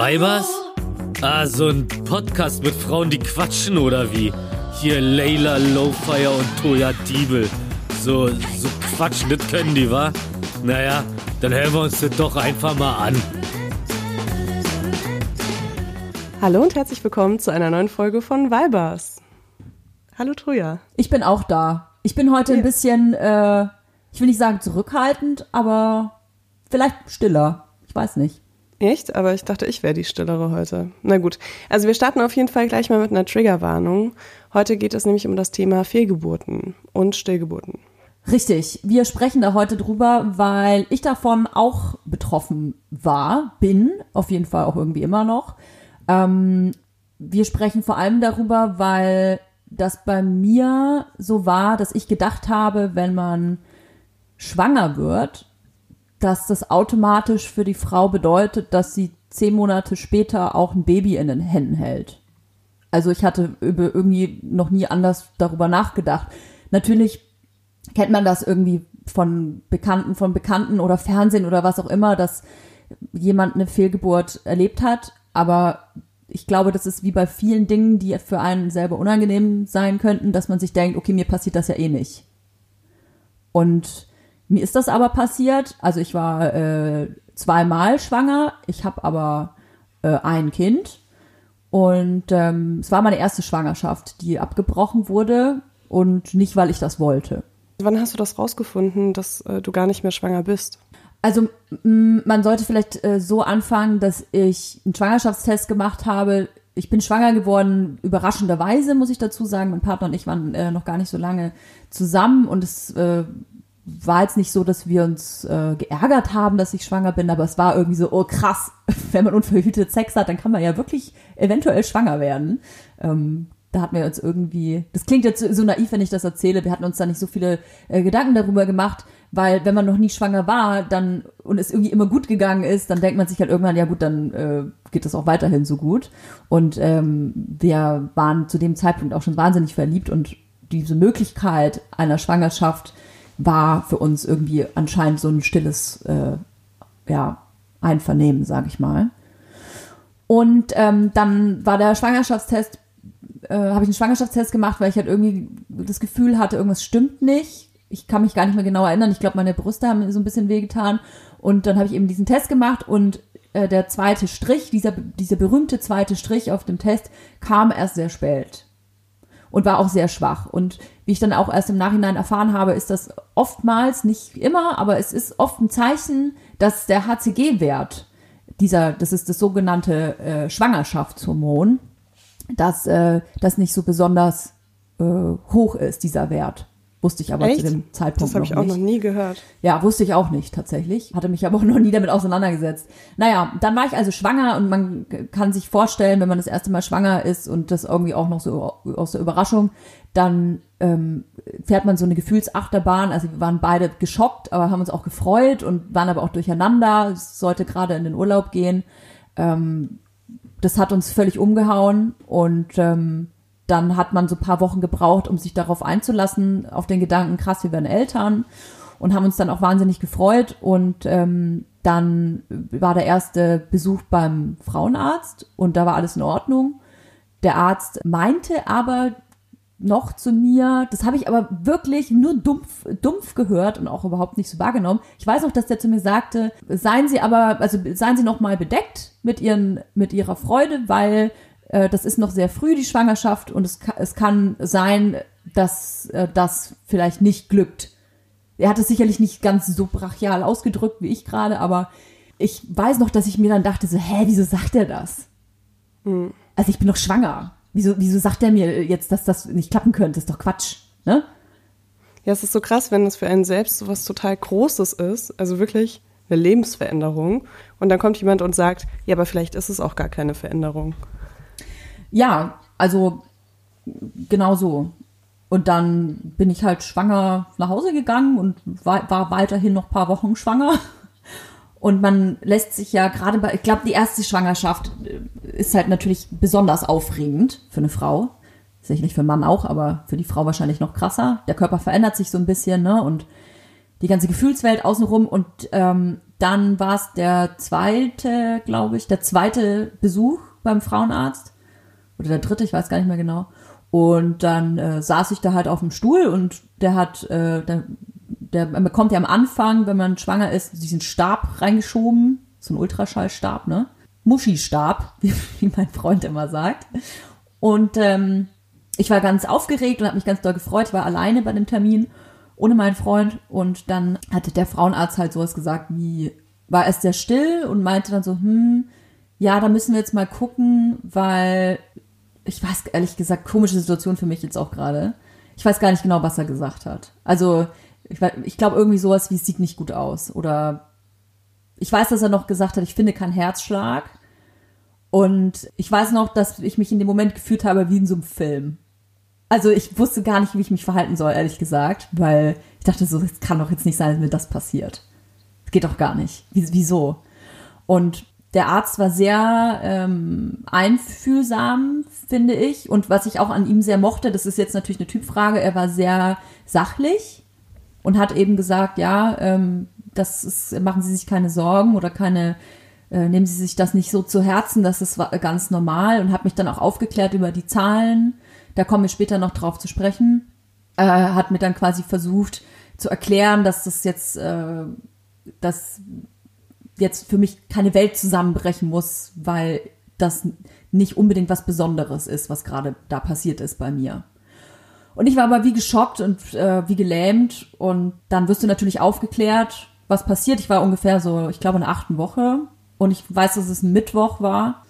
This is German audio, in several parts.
Weibers? Ah, so ein Podcast mit Frauen, die quatschen oder wie? Hier Layla Lowfire und Toya Diebel. So, so quatschen, das können die, wa? Naja, dann hören wir uns das doch einfach mal an. Hallo und herzlich willkommen zu einer neuen Folge von Weibers. Hallo Troja. Ich bin auch da. Ich bin heute ein bisschen, äh, ich will nicht sagen zurückhaltend, aber vielleicht stiller. Ich weiß nicht. Echt? Aber ich dachte, ich wäre die Stillere heute. Na gut. Also wir starten auf jeden Fall gleich mal mit einer Triggerwarnung. Heute geht es nämlich um das Thema Fehlgeburten und Stillgeburten. Richtig. Wir sprechen da heute drüber, weil ich davon auch betroffen war, bin, auf jeden Fall auch irgendwie immer noch. Ähm, wir sprechen vor allem darüber, weil das bei mir so war, dass ich gedacht habe, wenn man schwanger wird, dass das automatisch für die Frau bedeutet, dass sie zehn Monate später auch ein Baby in den Händen hält. Also ich hatte irgendwie noch nie anders darüber nachgedacht. Natürlich kennt man das irgendwie von Bekannten, von Bekannten oder Fernsehen oder was auch immer, dass jemand eine Fehlgeburt erlebt hat. Aber ich glaube, das ist wie bei vielen Dingen, die für einen selber unangenehm sein könnten, dass man sich denkt, okay, mir passiert das ja eh nicht. Und mir ist das aber passiert. Also ich war äh, zweimal schwanger. Ich habe aber äh, ein Kind. Und ähm, es war meine erste Schwangerschaft, die abgebrochen wurde. Und nicht, weil ich das wollte. Wann hast du das rausgefunden, dass äh, du gar nicht mehr schwanger bist? Also man sollte vielleicht äh, so anfangen, dass ich einen Schwangerschaftstest gemacht habe. Ich bin schwanger geworden, überraschenderweise, muss ich dazu sagen. Mein Partner und ich waren äh, noch gar nicht so lange zusammen und es äh, war jetzt nicht so, dass wir uns äh, geärgert haben, dass ich schwanger bin, aber es war irgendwie so, oh krass, wenn man unverhütet Sex hat, dann kann man ja wirklich eventuell schwanger werden. Ähm, da hatten wir uns irgendwie, das klingt jetzt so naiv, wenn ich das erzähle, wir hatten uns da nicht so viele äh, Gedanken darüber gemacht, weil wenn man noch nie schwanger war, dann und es irgendwie immer gut gegangen ist, dann denkt man sich halt irgendwann, ja gut, dann äh, geht das auch weiterhin so gut. Und ähm, wir waren zu dem Zeitpunkt auch schon wahnsinnig verliebt und diese Möglichkeit einer Schwangerschaft war für uns irgendwie anscheinend so ein stilles äh, ja, Einvernehmen, sage ich mal. Und ähm, dann war der Schwangerschaftstest, äh, habe ich einen Schwangerschaftstest gemacht, weil ich halt irgendwie das Gefühl hatte, irgendwas stimmt nicht. Ich kann mich gar nicht mehr genau erinnern. Ich glaube, meine Brüste haben mir so ein bisschen wehgetan. Und dann habe ich eben diesen Test gemacht und äh, der zweite Strich, dieser, dieser berühmte zweite Strich auf dem Test, kam erst sehr spät und war auch sehr schwach. Und wie ich dann auch erst im Nachhinein erfahren habe, ist das oftmals, nicht immer, aber es ist oft ein Zeichen, dass der HCG-Wert, dieser, das ist das sogenannte äh, Schwangerschaftshormon, dass äh, das nicht so besonders äh, hoch ist, dieser Wert. Wusste ich aber Echt? zu dem Zeitpunkt Das habe ich noch auch nicht. noch nie gehört. Ja, wusste ich auch nicht tatsächlich. Hatte mich aber auch noch nie damit auseinandergesetzt. Naja, dann war ich also schwanger und man kann sich vorstellen, wenn man das erste Mal schwanger ist und das irgendwie auch noch so aus der Überraschung, dann ähm, fährt man so eine Gefühlsachterbahn. Also wir waren beide geschockt, aber haben uns auch gefreut und waren aber auch durcheinander. Es sollte gerade in den Urlaub gehen. Ähm, das hat uns völlig umgehauen und ähm, dann hat man so ein paar Wochen gebraucht, um sich darauf einzulassen, auf den Gedanken, krass, wir werden Eltern und haben uns dann auch wahnsinnig gefreut und ähm, dann war der erste Besuch beim Frauenarzt und da war alles in Ordnung. Der Arzt meinte aber noch zu mir, das habe ich aber wirklich nur dumpf, dumpf gehört und auch überhaupt nicht so wahrgenommen. Ich weiß noch, dass der zu mir sagte, seien Sie aber, also seien Sie noch mal bedeckt mit Ihren, mit Ihrer Freude, weil äh, das ist noch sehr früh, die Schwangerschaft, und es, es kann sein, dass äh, das vielleicht nicht glückt. Er hat es sicherlich nicht ganz so brachial ausgedrückt wie ich gerade, aber ich weiß noch, dass ich mir dann dachte, so, hä, wieso sagt er das? Also ich bin doch schwanger. Wieso, wieso sagt er mir jetzt, dass das nicht klappen könnte? Das ist doch Quatsch. Ne? Ja, es ist so krass, wenn es für einen selbst so was total Großes ist, also wirklich eine Lebensveränderung. Und dann kommt jemand und sagt, ja, aber vielleicht ist es auch gar keine Veränderung. Ja, also genau so. Und dann bin ich halt schwanger nach Hause gegangen und war, weiterhin noch paar Wochen schwanger. Und man lässt sich ja gerade bei, ich glaube, die erste Schwangerschaft äh, ist halt natürlich besonders aufregend für eine Frau. Sicherlich für einen Mann auch, aber für die Frau wahrscheinlich noch krasser. Der Körper verändert sich so ein bisschen, ne? Und die ganze Gefühlswelt außenrum und ähm, dann war es der zweite, glaube ich, der zweite Besuch beim Frauenarzt oder der dritte, ich weiß gar nicht mehr genau. Und dann äh, saß ich da halt auf dem Stuhl und der hat, äh, der, der bekommt ja am Anfang, wenn man schwanger ist, diesen Stab reingeschoben, so ein Ultraschallstab, ne? Muschi-Stab, wie, wie mein Freund immer sagt. Und ähm, ich war ganz aufgeregt und habe mich ganz doll gefreut. Ich war alleine bei dem Termin ohne meinen Freund und dann hatte der Frauenarzt halt sowas gesagt wie, war erst sehr still und meinte dann so, hm, ja, da müssen wir jetzt mal gucken, weil ich weiß ehrlich gesagt, komische Situation für mich jetzt auch gerade. Ich weiß gar nicht genau, was er gesagt hat. Also, ich, ich glaube irgendwie sowas wie, es sieht nicht gut aus. Oder ich weiß, dass er noch gesagt hat, ich finde keinen Herzschlag. Und ich weiß noch, dass ich mich in dem Moment gefühlt habe wie in so einem Film. Also ich wusste gar nicht, wie ich mich verhalten soll, ehrlich gesagt, weil ich dachte so, es kann doch jetzt nicht sein, dass mir das passiert. Das geht doch gar nicht. Wieso? Und der Arzt war sehr ähm, einfühlsam, finde ich. Und was ich auch an ihm sehr mochte, das ist jetzt natürlich eine Typfrage, er war sehr sachlich und hat eben gesagt, ja, ähm, das ist, machen Sie sich keine Sorgen oder keine, äh, nehmen Sie sich das nicht so zu Herzen, das ist ganz normal und hat mich dann auch aufgeklärt über die Zahlen da kommen wir später noch drauf zu sprechen, äh, hat mir dann quasi versucht zu erklären, dass das jetzt, äh, dass jetzt für mich keine Welt zusammenbrechen muss, weil das nicht unbedingt was Besonderes ist, was gerade da passiert ist bei mir. Und ich war aber wie geschockt und äh, wie gelähmt und dann wirst du natürlich aufgeklärt, was passiert. Ich war ungefähr so, ich glaube, in der achten Woche und ich weiß, dass es Mittwoch war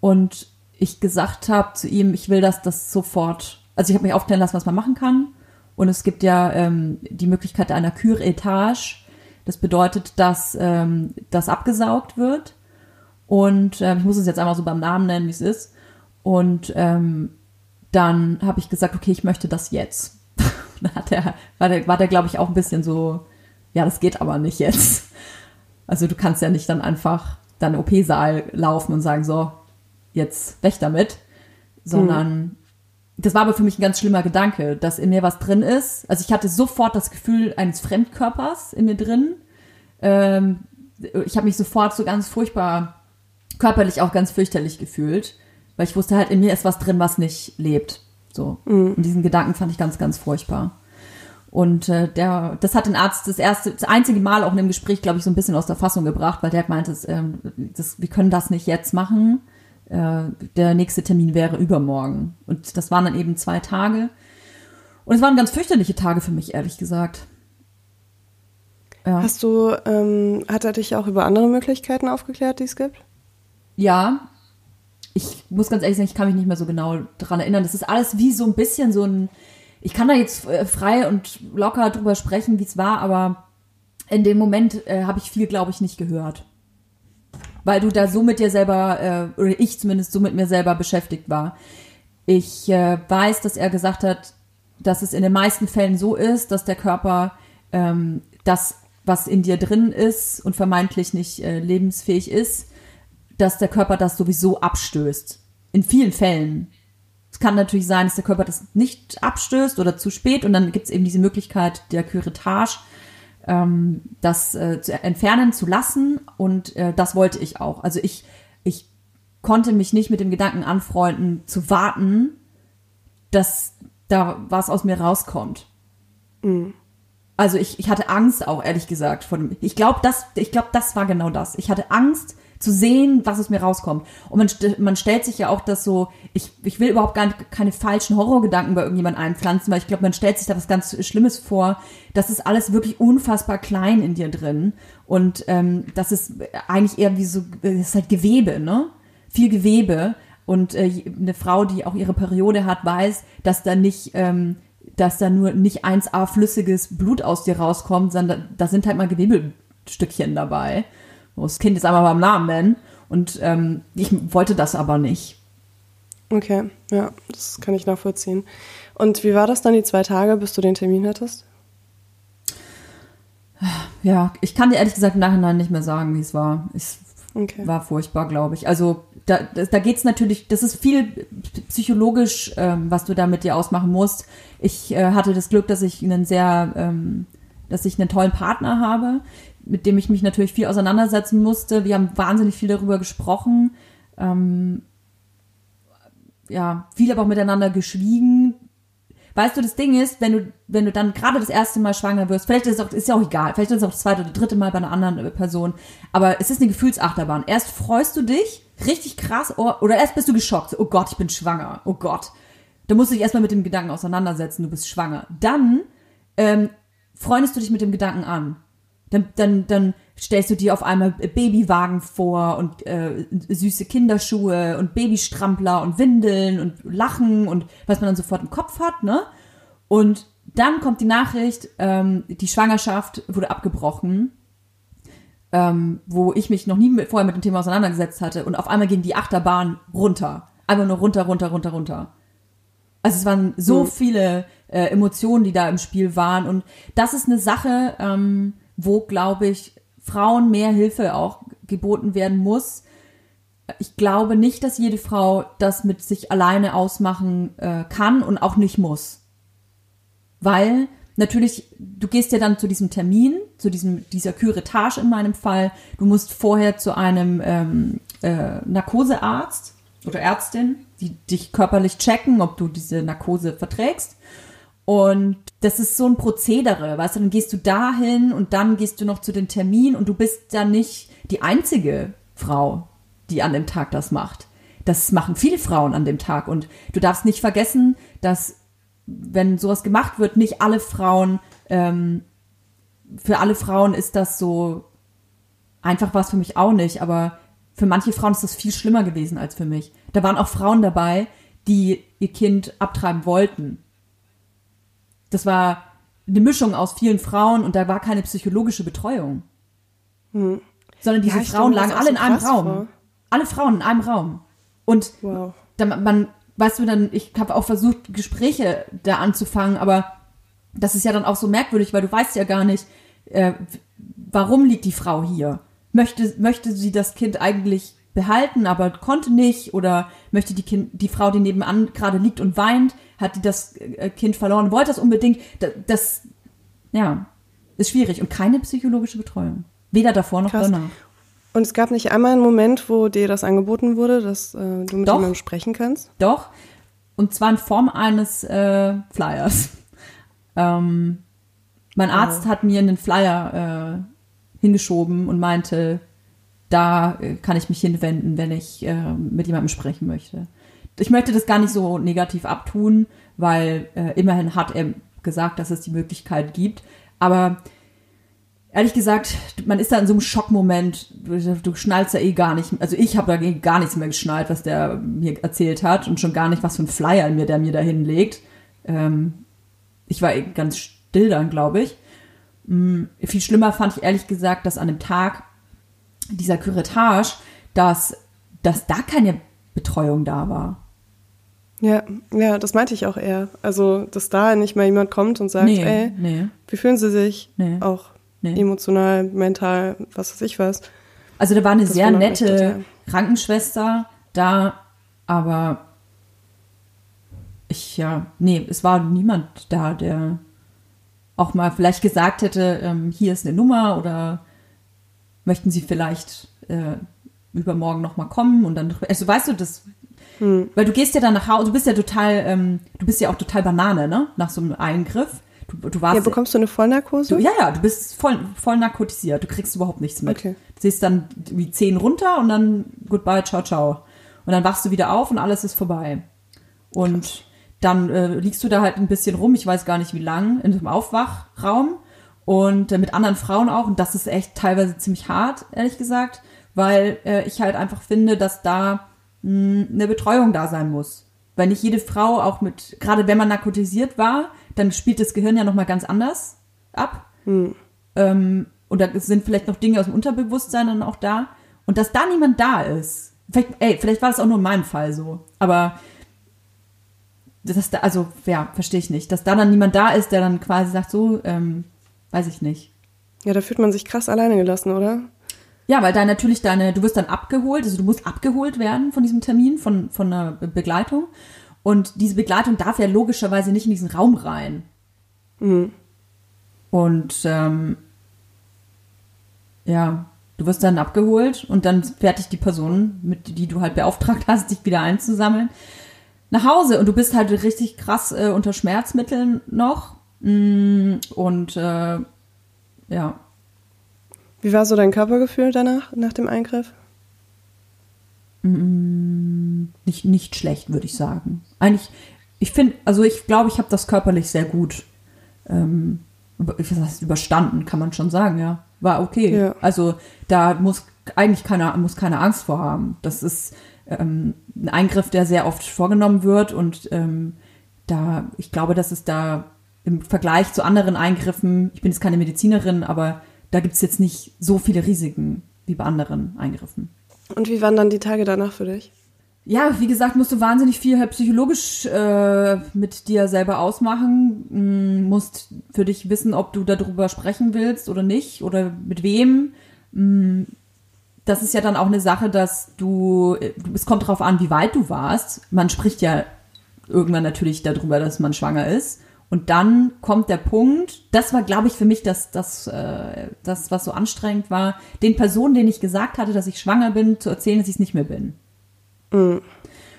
und ich gesagt habe zu ihm, ich will, dass das sofort, also ich habe mich aufklären lassen, was man machen kann. Und es gibt ja ähm, die Möglichkeit einer Küretage. Das bedeutet, dass ähm, das abgesaugt wird. Und ähm, ich muss es jetzt einmal so beim Namen nennen, wie es ist. Und ähm, dann habe ich gesagt, okay, ich möchte das jetzt. dann hat er, war der, war der glaube ich, auch ein bisschen so, ja, das geht aber nicht jetzt. Also du kannst ja nicht dann einfach dann OP-Saal laufen und sagen, so, jetzt weg damit, sondern hm. Das war aber für mich ein ganz schlimmer Gedanke, dass in mir was drin ist. Also ich hatte sofort das Gefühl eines Fremdkörpers in mir drin. Ähm, ich habe mich sofort so ganz furchtbar körperlich auch ganz fürchterlich gefühlt, weil ich wusste halt in mir ist was drin, was nicht lebt. So mhm. und diesen Gedanken fand ich ganz ganz furchtbar. Und äh, der, das hat den Arzt das erste, das einzige Mal auch in dem Gespräch, glaube ich, so ein bisschen aus der Fassung gebracht, weil der hat meinte, ähm, das, wir können das nicht jetzt machen äh, der nächste Termin wäre übermorgen. Und das waren dann eben zwei Tage. Und es waren ganz fürchterliche Tage für mich, ehrlich gesagt. Ja. Hast du, ähm, hat er dich auch über andere Möglichkeiten aufgeklärt, die es gibt? Ja. Ich muss ganz ehrlich sagen, ich kann mich nicht mehr so genau daran erinnern. Das ist alles wie so ein bisschen so ein, ich kann da jetzt äh, frei und locker drüber sprechen, wie es war, aber in dem Moment äh, habe ich viel, glaube ich, nicht gehört weil du da so mit dir selber, äh, oder ich zumindest so mit mir selber beschäftigt war. Ich äh, weiß, dass er gesagt hat, dass es in den meisten Fällen so ist, dass der Körper ähm, das, was in dir drin ist und vermeintlich nicht äh, lebensfähig ist, dass der Körper das sowieso abstößt. In vielen Fällen. Es kann natürlich sein, dass der Körper das nicht abstößt oder zu spät und dann gibt es eben diese Möglichkeit der Curettage, ähm, das äh, zu entfernen zu lassen und äh, das wollte ich auch. Also ich, ich konnte mich nicht mit dem Gedanken anfreunden, zu warten, dass da was aus mir rauskommt. Mhm. Also ich, ich hatte Angst auch, ehrlich gesagt, von dem. Ich glaube, das, ich glaube, das war genau das. Ich hatte Angst, zu sehen, was aus mir rauskommt. Und man, man stellt sich ja auch das so, ich, ich will überhaupt gar nicht, keine falschen Horrorgedanken bei irgendjemand einpflanzen, weil ich glaube, man stellt sich da was ganz Schlimmes vor. Das ist alles wirklich unfassbar klein in dir drin. Und ähm, das ist eigentlich eher wie so, das ist halt Gewebe, ne? Viel Gewebe. Und äh, eine Frau, die auch ihre Periode hat, weiß, dass da nicht, ähm, dass da nur nicht 1A flüssiges Blut aus dir rauskommt, sondern da sind halt mal Gewebestückchen dabei das Kind jetzt einmal beim Namen nennen. Und ähm, ich wollte das aber nicht. Okay, ja, das kann ich nachvollziehen. Und wie war das dann die zwei Tage, bis du den Termin hattest? Ja, ich kann dir ehrlich gesagt im Nachhinein nicht mehr sagen, wie es war. Es okay. war furchtbar, glaube ich. Also da, da geht es natürlich, das ist viel psychologisch, ähm, was du da mit dir ausmachen musst. Ich äh, hatte das Glück, dass ich einen sehr ähm, dass ich einen tollen Partner habe, mit dem ich mich natürlich viel auseinandersetzen musste. Wir haben wahnsinnig viel darüber gesprochen. Ähm, ja, viel aber auch miteinander geschwiegen. Weißt du, das Ding ist, wenn du, wenn du dann gerade das erste Mal schwanger wirst, vielleicht ist es auch, ist ja auch egal, vielleicht ist es auch das zweite oder dritte Mal bei einer anderen Person, aber es ist eine Gefühlsachterbahn. Erst freust du dich, richtig krass, oh, oder erst bist du geschockt, oh Gott, ich bin schwanger, oh Gott. Da musst du dich erstmal mit dem Gedanken auseinandersetzen, du bist schwanger. Dann ähm, freundest du dich mit dem Gedanken an. Dann, dann, dann stellst du dir auf einmal Babywagen vor und äh, süße Kinderschuhe und Babystrampler und Windeln und Lachen und was man dann sofort im Kopf hat, ne? Und dann kommt die Nachricht, ähm, die Schwangerschaft wurde abgebrochen, ähm, wo ich mich noch nie mit, vorher mit dem Thema auseinandergesetzt hatte und auf einmal ging die Achterbahn runter. Einfach nur runter, runter, runter, runter. Also es waren so hm. viele äh, Emotionen, die da im Spiel waren und das ist eine Sache, ähm, wo, glaube ich, Frauen mehr Hilfe auch geboten werden muss. Ich glaube nicht, dass jede Frau das mit sich alleine ausmachen äh, kann und auch nicht muss. Weil natürlich, du gehst ja dann zu diesem Termin, zu diesem, dieser Küretage in meinem Fall. Du musst vorher zu einem ähm, äh, Narkosearzt oder Ärztin, die dich körperlich checken, ob du diese Narkose verträgst. Und das ist so ein Prozedere, weißt du, dann gehst du dahin und dann gehst du noch zu den Termin und du bist dann nicht die einzige Frau, die an dem Tag das macht. Das machen viele Frauen an dem Tag und du darfst nicht vergessen, dass wenn sowas gemacht wird, nicht alle Frauen, ähm, für alle Frauen ist das so einfach war es für mich auch nicht, aber für manche Frauen ist das viel schlimmer gewesen als für mich. Da waren auch Frauen dabei, die ihr Kind abtreiben wollten das war eine Mischung aus vielen Frauen und da war keine psychologische Betreuung. Hm. Sondern diese ja, Frauen lagen alle in einem Raum. War. Alle Frauen in einem Raum. Und wow. dann, man, weißt du, dann, ich habe auch versucht, Gespräche da anzufangen, aber das ist ja dann auch so merkwürdig, weil du weißt ja gar nicht, äh, warum liegt die Frau hier? Möchte, möchte sie das Kind eigentlich behalten, aber konnte nicht? Oder möchte die, kind, die Frau, die nebenan gerade liegt und weint, hat die das äh, Kind verloren, wollte das unbedingt. Das, das ja, ist schwierig und keine psychologische Betreuung. Weder davor noch Krass. danach. Und es gab nicht einmal einen Moment, wo dir das angeboten wurde, dass äh, du mit Doch. jemandem sprechen kannst? Doch. Und zwar in Form eines äh, Flyers. ähm, mein Arzt oh. hat mir einen Flyer äh, hingeschoben und meinte, da äh, kann ich mich hinwenden, wenn ich äh, mit jemandem sprechen möchte ich möchte das gar nicht so negativ abtun, weil äh, immerhin hat er gesagt, dass es die Möglichkeit gibt. Aber ehrlich gesagt, man ist da in so einem Schockmoment, du, du schnallst ja eh gar nicht, also ich habe da gar nichts mehr geschnallt, was der mir erzählt hat und schon gar nicht, was für ein Flyer mir der mir da hinlegt. Ähm, ich war eh ganz still dann, glaube ich. Mhm, viel schlimmer fand ich ehrlich gesagt, dass an dem Tag dieser Curettage, dass, dass da keine Betreuung da war. Ja, ja, das meinte ich auch eher. Also, dass da nicht mal jemand kommt und sagt, nee, ey, nee. wie fühlen Sie sich? Nee, auch emotional, mental, was weiß ich was. Also da war eine das sehr nette Krankenschwester da, aber ich, ja, nee, es war niemand da, der auch mal vielleicht gesagt hätte, ähm, hier ist eine Nummer oder möchten Sie vielleicht äh, übermorgen noch mal kommen und dann, also weißt du, das hm. Weil du gehst ja dann nach Hause, du bist ja total, ähm, du bist ja auch total Banane, ne? Nach so einem Eingriff. Du, du warst, ja, bekommst du eine Vollnarkose? Du, ja, ja, du bist voll, voll narkotisiert. Du kriegst überhaupt nichts mit. Okay. Du siehst dann wie zehn runter und dann goodbye, ciao, ciao. Und dann wachst du wieder auf und alles ist vorbei. Und dann äh, liegst du da halt ein bisschen rum, ich weiß gar nicht wie lang, in einem Aufwachraum und äh, mit anderen Frauen auch. Und das ist echt teilweise ziemlich hart, ehrlich gesagt, weil äh, ich halt einfach finde, dass da eine Betreuung da sein muss. Weil nicht jede Frau auch mit, gerade wenn man narkotisiert war, dann spielt das Gehirn ja nochmal ganz anders ab. Hm. Ähm, und da sind vielleicht noch Dinge aus dem Unterbewusstsein dann auch da. Und dass da niemand da ist. Vielleicht, ey, vielleicht war das auch nur in meinem Fall so. Aber das da, also, ja, verstehe ich nicht. Dass da dann niemand da ist, der dann quasi sagt, so, ähm, weiß ich nicht. Ja, da fühlt man sich krass alleine gelassen, oder? Ja, weil da natürlich deine, du wirst dann abgeholt, also du musst abgeholt werden von diesem Termin, von, von einer Begleitung. Und diese Begleitung darf ja logischerweise nicht in diesen Raum rein. Mhm. Und ähm, ja, du wirst dann abgeholt und dann fertig die Person, mit die du halt beauftragt hast, dich wieder einzusammeln, nach Hause. Und du bist halt richtig krass äh, unter Schmerzmitteln noch. Mm, und äh, ja. Wie war so dein Körpergefühl danach, nach dem Eingriff? Mm, nicht, nicht schlecht, würde ich sagen. Eigentlich, ich finde, also ich glaube, ich habe das körperlich sehr gut ähm, weiß, überstanden, kann man schon sagen, ja. War okay. Ja. Also da muss eigentlich keiner, muss keine Angst vor haben. Das ist ähm, ein Eingriff, der sehr oft vorgenommen wird und ähm, da, ich glaube, dass es da im Vergleich zu anderen Eingriffen, ich bin jetzt keine Medizinerin, aber da gibt es jetzt nicht so viele Risiken wie bei anderen Eingriffen. Und wie waren dann die Tage danach für dich? Ja, wie gesagt, musst du wahnsinnig viel halt psychologisch äh, mit dir selber ausmachen. Mm, musst für dich wissen, ob du darüber sprechen willst oder nicht oder mit wem. Mm, das ist ja dann auch eine Sache, dass du, es kommt darauf an, wie weit du warst. Man spricht ja irgendwann natürlich darüber, dass man schwanger ist. Und dann kommt der Punkt, das war, glaube ich, für mich das, das, äh, das, was so anstrengend war, den Personen, denen ich gesagt hatte, dass ich schwanger bin, zu erzählen, dass ich es nicht mehr bin. Mhm.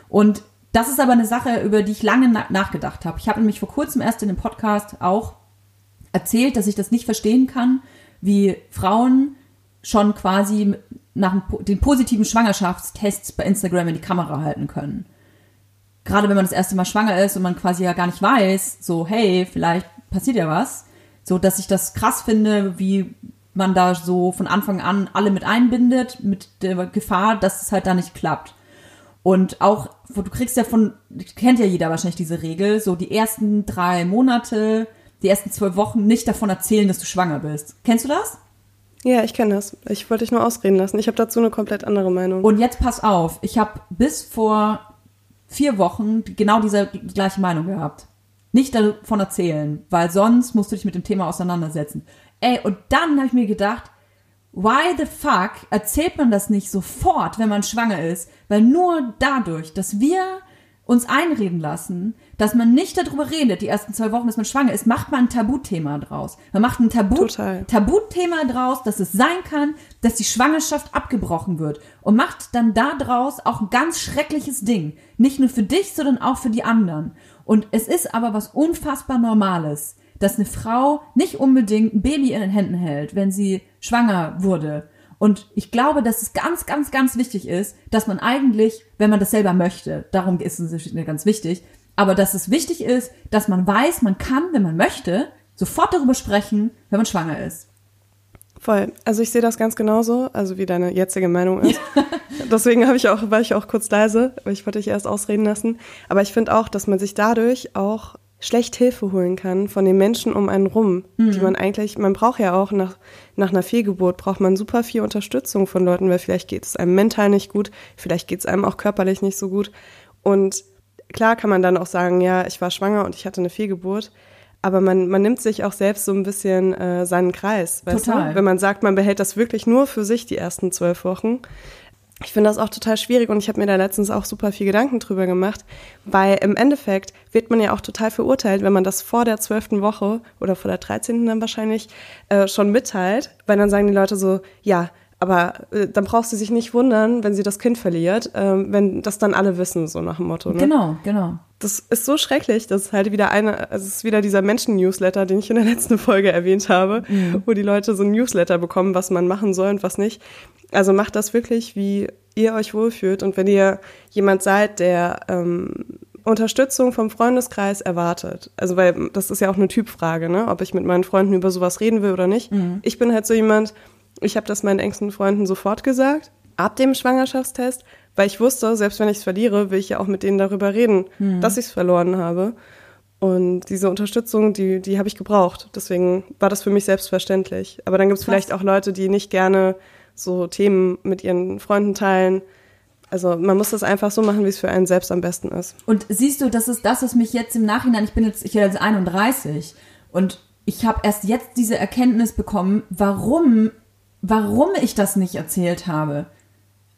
Und das ist aber eine Sache, über die ich lange na nachgedacht habe. Ich habe nämlich vor kurzem erst in dem Podcast auch erzählt, dass ich das nicht verstehen kann, wie Frauen schon quasi nach den positiven Schwangerschaftstests bei Instagram in die Kamera halten können. Gerade wenn man das erste Mal schwanger ist und man quasi ja gar nicht weiß, so, hey, vielleicht passiert ja was. So, dass ich das krass finde, wie man da so von Anfang an alle mit einbindet, mit der Gefahr, dass es halt da nicht klappt. Und auch, du kriegst ja von, kennt ja jeder wahrscheinlich diese Regel, so die ersten drei Monate, die ersten zwölf Wochen nicht davon erzählen, dass du schwanger bist. Kennst du das? Ja, ich kenne das. Ich wollte dich nur ausreden lassen. Ich habe dazu eine komplett andere Meinung. Und jetzt pass auf, ich habe bis vor vier Wochen genau diese die gleiche Meinung gehabt. Nicht davon erzählen, weil sonst musst du dich mit dem Thema auseinandersetzen. Ey, und dann habe ich mir gedacht, why the fuck erzählt man das nicht sofort, wenn man schwanger ist? Weil nur dadurch, dass wir uns einreden lassen, dass man nicht darüber redet, die ersten zwei Wochen, dass man schwanger ist, macht man ein Tabuthema draus. Man macht ein Tabu Total. Tabuthema draus, dass es sein kann, dass die Schwangerschaft abgebrochen wird und macht dann daraus auch ein ganz schreckliches Ding. Nicht nur für dich, sondern auch für die anderen. Und es ist aber was unfassbar Normales, dass eine Frau nicht unbedingt ein Baby in den Händen hält, wenn sie schwanger wurde und ich glaube, dass es ganz, ganz, ganz wichtig ist, dass man eigentlich, wenn man das selber möchte, darum ist es ganz wichtig, aber dass es wichtig ist, dass man weiß, man kann, wenn man möchte, sofort darüber sprechen, wenn man schwanger ist. Voll. Also ich sehe das ganz genauso, also wie deine jetzige Meinung ist. Deswegen habe ich auch, war ich auch kurz leise, weil ich wollte dich erst ausreden lassen. Aber ich finde auch, dass man sich dadurch auch schlecht Hilfe holen kann von den Menschen um einen rum, mhm. die man eigentlich, man braucht ja auch nach, nach einer Fehlgeburt, braucht man super viel Unterstützung von Leuten, weil vielleicht geht es einem mental nicht gut, vielleicht geht es einem auch körperlich nicht so gut. Und klar kann man dann auch sagen, ja, ich war schwanger und ich hatte eine Fehlgeburt, aber man, man nimmt sich auch selbst so ein bisschen äh, seinen Kreis, weißt Total. du? Wenn man sagt, man behält das wirklich nur für sich die ersten zwölf Wochen, ich finde das auch total schwierig und ich habe mir da letztens auch super viel Gedanken drüber gemacht, weil im Endeffekt wird man ja auch total verurteilt, wenn man das vor der zwölften Woche oder vor der dreizehnten dann wahrscheinlich äh, schon mitteilt, weil dann sagen die Leute so, ja, aber äh, dann brauchst du sich nicht wundern, wenn sie das Kind verliert, äh, wenn das dann alle wissen, so nach dem Motto. Ne? Genau, genau. Das ist so schrecklich, das ist halt wieder eine, also es ist wieder dieser Menschen-Newsletter, den ich in der letzten Folge erwähnt habe, mhm. wo die Leute so ein Newsletter bekommen, was man machen soll und was nicht. Also macht das wirklich, wie ihr euch wohlfühlt. Und wenn ihr jemand seid, der ähm, Unterstützung vom Freundeskreis erwartet, also weil das ist ja auch eine Typfrage, ne, ob ich mit meinen Freunden über sowas reden will oder nicht. Mhm. Ich bin halt so jemand, ich habe das meinen engsten Freunden sofort gesagt, ab dem Schwangerschaftstest, weil ich wusste, selbst wenn ich es verliere, will ich ja auch mit denen darüber reden, mhm. dass ich es verloren habe. Und diese Unterstützung, die, die habe ich gebraucht. Deswegen war das für mich selbstverständlich. Aber dann gibt es vielleicht auch Leute, die nicht gerne so Themen mit ihren Freunden teilen. Also man muss das einfach so machen, wie es für einen selbst am besten ist. Und siehst du, das ist das, was mich jetzt im Nachhinein, ich bin jetzt, ich bin jetzt 31 und ich habe erst jetzt diese Erkenntnis bekommen, warum, warum ich das nicht erzählt habe.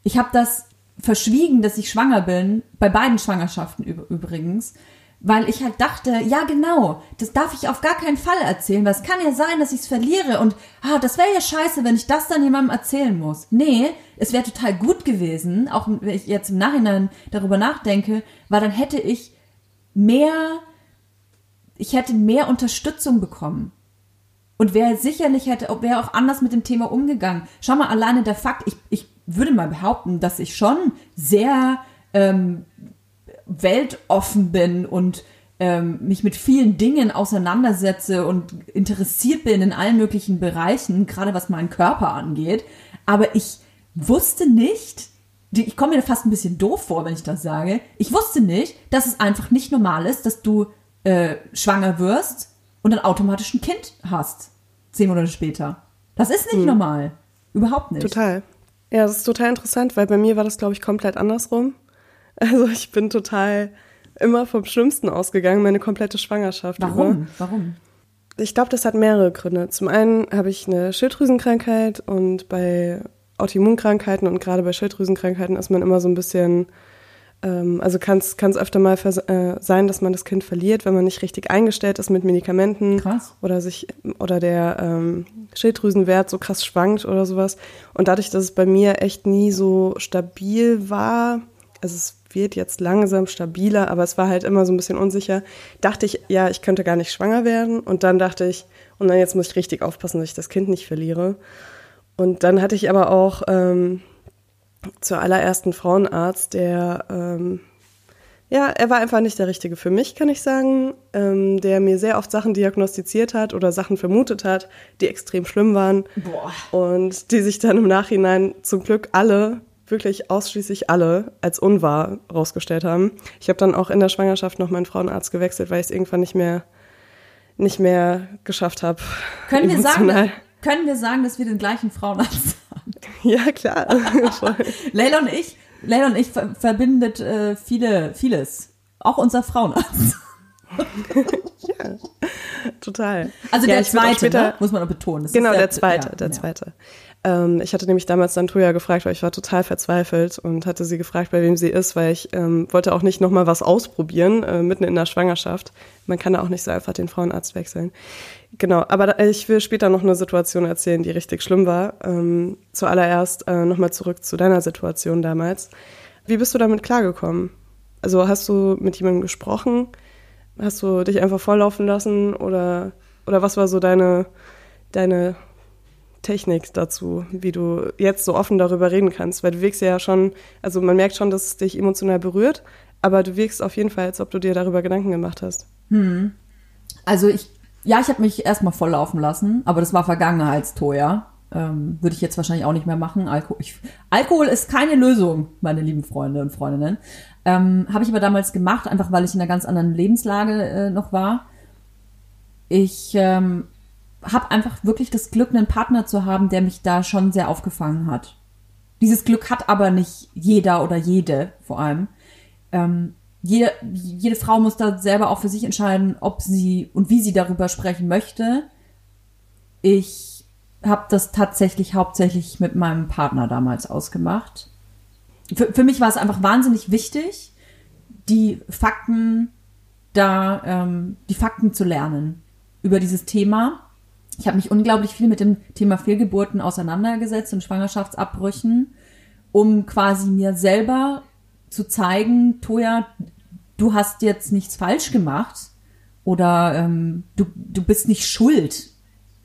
Ich habe das verschwiegen, dass ich schwanger bin, bei beiden Schwangerschaften übrigens, weil ich halt dachte, ja genau, das darf ich auf gar keinen Fall erzählen, weil es kann ja sein, dass ich es verliere und ah, das wäre ja scheiße, wenn ich das dann jemandem erzählen muss. Nee, es wäre total gut gewesen, auch wenn ich jetzt im Nachhinein darüber nachdenke, weil dann hätte ich mehr, ich hätte mehr Unterstützung bekommen. Und wäre sicherlich hätte, wäre auch anders mit dem Thema umgegangen. Schau mal, alleine der Fakt, ich, ich würde mal behaupten, dass ich schon sehr ähm, weltoffen bin und ähm, mich mit vielen Dingen auseinandersetze und interessiert bin in allen möglichen Bereichen, gerade was meinen Körper angeht. Aber ich wusste nicht, ich komme mir fast ein bisschen doof vor, wenn ich das sage. Ich wusste nicht, dass es einfach nicht normal ist, dass du äh, schwanger wirst und dann automatisch ein Kind hast. Zehn Monate später. Das ist nicht hm. normal. Überhaupt nicht. Total. Ja, das ist total interessant, weil bei mir war das, glaube ich, komplett andersrum. Also ich bin total immer vom Schlimmsten ausgegangen, meine komplette Schwangerschaft. Warum? Über. Warum? Ich glaube, das hat mehrere Gründe. Zum einen habe ich eine Schilddrüsenkrankheit und bei Autoimmunkrankheiten und gerade bei Schilddrüsenkrankheiten ist man immer so ein bisschen, ähm, also kann es öfter mal äh, sein, dass man das Kind verliert, wenn man nicht richtig eingestellt ist mit Medikamenten krass. oder sich oder der ähm, Schilddrüsenwert so krass schwankt oder sowas. Und dadurch, dass es bei mir echt nie so stabil war, also es wird jetzt langsam stabiler, aber es war halt immer so ein bisschen unsicher. Dachte ich, ja, ich könnte gar nicht schwanger werden. Und dann dachte ich, und dann jetzt muss ich richtig aufpassen, dass ich das Kind nicht verliere. Und dann hatte ich aber auch ähm, zur allerersten Frauenarzt, der, ähm, ja, er war einfach nicht der Richtige für mich, kann ich sagen, ähm, der mir sehr oft Sachen diagnostiziert hat oder Sachen vermutet hat, die extrem schlimm waren. Boah. Und die sich dann im Nachhinein zum Glück alle wirklich ausschließlich alle als unwahr rausgestellt haben. Ich habe dann auch in der Schwangerschaft noch meinen Frauenarzt gewechselt, weil ich es irgendwann nicht mehr nicht mehr geschafft habe. Können wir sagen, können wir sagen, dass wir den gleichen Frauenarzt haben? Ja, klar. Leila und ich, Leila und ich verbindet äh, viele, vieles. Auch unser Frauenarzt. ja, total. Also ja, der zweite, später, ne? muss man auch betonen. Das genau, der, der, zweite, ja, der zweite. Ähm, ich hatte nämlich damals dann Toja gefragt, weil ich war total verzweifelt und hatte sie gefragt, bei wem sie ist, weil ich ähm, wollte auch nicht nochmal was ausprobieren, äh, mitten in der Schwangerschaft. Man kann da auch nicht so einfach den Frauenarzt wechseln. Genau, aber da, ich will später noch eine Situation erzählen, die richtig schlimm war. Ähm, zuallererst äh, nochmal zurück zu deiner Situation damals. Wie bist du damit klargekommen? Also hast du mit jemandem gesprochen? Hast du dich einfach volllaufen lassen oder, oder was war so deine, deine Technik dazu, wie du jetzt so offen darüber reden kannst, weil du wirkst ja schon, also man merkt schon, dass es dich emotional berührt, aber du wirkst auf jeden Fall, als ob du dir darüber Gedanken gemacht hast. Hm. Also ich, ja, ich habe mich erstmal volllaufen lassen, aber das war Vergangenheitstoja. Ähm, Würde ich jetzt wahrscheinlich auch nicht mehr machen. Alko ich, Alkohol ist keine Lösung, meine lieben Freunde und Freundinnen. Ähm, habe ich aber damals gemacht, einfach weil ich in einer ganz anderen Lebenslage äh, noch war. Ich ähm, habe einfach wirklich das Glück, einen Partner zu haben, der mich da schon sehr aufgefangen hat. Dieses Glück hat aber nicht jeder oder jede vor allem. Ähm, jede, jede Frau muss da selber auch für sich entscheiden, ob sie und wie sie darüber sprechen möchte. Ich habe das tatsächlich hauptsächlich mit meinem Partner damals ausgemacht. Für, für mich war es einfach wahnsinnig wichtig, die Fakten da, ähm, die Fakten zu lernen über dieses Thema ich habe mich unglaublich viel mit dem Thema Fehlgeburten auseinandergesetzt und Schwangerschaftsabbrüchen, um quasi mir selber zu zeigen, Toja, du hast jetzt nichts falsch gemacht oder ähm, du, du bist nicht schuld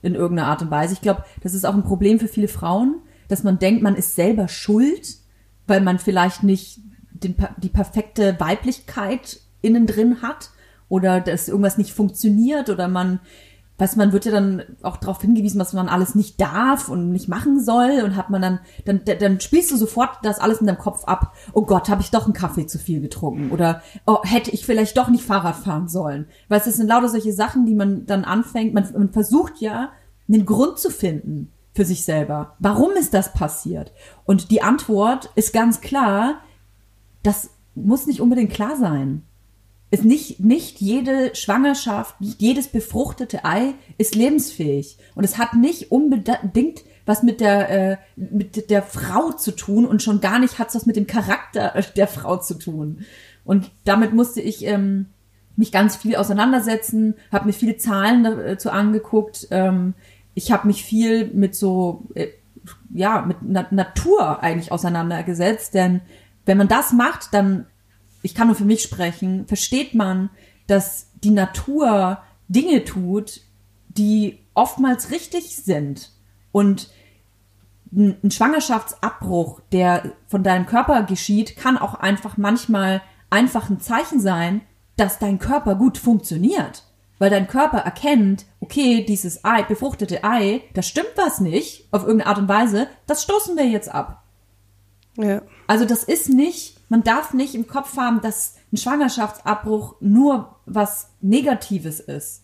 in irgendeiner Art und Weise. Ich glaube, das ist auch ein Problem für viele Frauen, dass man denkt, man ist selber schuld, weil man vielleicht nicht den, die perfekte Weiblichkeit innen drin hat oder dass irgendwas nicht funktioniert oder man was man wird ja dann auch darauf hingewiesen, was man alles nicht darf und nicht machen soll und hat man dann, dann, dann spielst du sofort das alles in deinem Kopf ab. Oh Gott, habe ich doch einen Kaffee zu viel getrunken oder oh, hätte ich vielleicht doch nicht Fahrrad fahren sollen. Weil es sind lauter solche Sachen, die man dann anfängt, man, man versucht ja, einen Grund zu finden für sich selber. Warum ist das passiert? Und die Antwort ist ganz klar, das muss nicht unbedingt klar sein ist nicht, nicht jede Schwangerschaft, nicht jedes befruchtete Ei ist lebensfähig. Und es hat nicht unbedingt was mit der, äh, mit der Frau zu tun und schon gar nicht hat es was mit dem Charakter der Frau zu tun. Und damit musste ich ähm, mich ganz viel auseinandersetzen, habe mir viele Zahlen dazu angeguckt. Ähm, ich habe mich viel mit so, äh, ja, mit Na Natur eigentlich auseinandergesetzt, denn wenn man das macht, dann, ich kann nur für mich sprechen, versteht man, dass die Natur Dinge tut, die oftmals richtig sind. Und ein Schwangerschaftsabbruch, der von deinem Körper geschieht, kann auch einfach manchmal einfach ein Zeichen sein, dass dein Körper gut funktioniert. Weil dein Körper erkennt, okay, dieses Ei, befruchtete Ei, da stimmt was nicht auf irgendeine Art und Weise, das stoßen wir jetzt ab. Ja. Also das ist nicht, man darf nicht im Kopf haben, dass ein Schwangerschaftsabbruch nur was Negatives ist.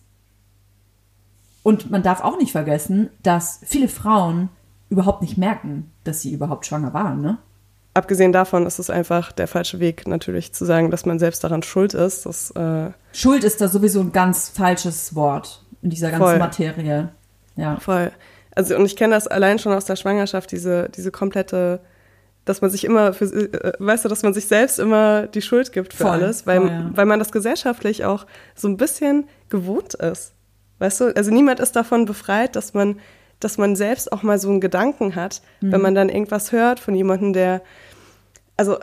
Und man darf auch nicht vergessen, dass viele Frauen überhaupt nicht merken, dass sie überhaupt schwanger waren, ne? Abgesehen davon ist es einfach der falsche Weg, natürlich zu sagen, dass man selbst daran schuld ist. Das, äh schuld ist da sowieso ein ganz falsches Wort in dieser ganzen voll. Materie. Ja. Voll. Also, und ich kenne das allein schon aus der Schwangerschaft, diese, diese komplette, dass man sich immer für, äh, weißt du, dass man sich selbst immer die Schuld gibt für voll. alles, weil, voll, ja. weil man das gesellschaftlich auch so ein bisschen gewohnt ist. Weißt du, also niemand ist davon befreit, dass man dass man selbst auch mal so einen Gedanken hat, mhm. wenn man dann irgendwas hört von jemandem, der, also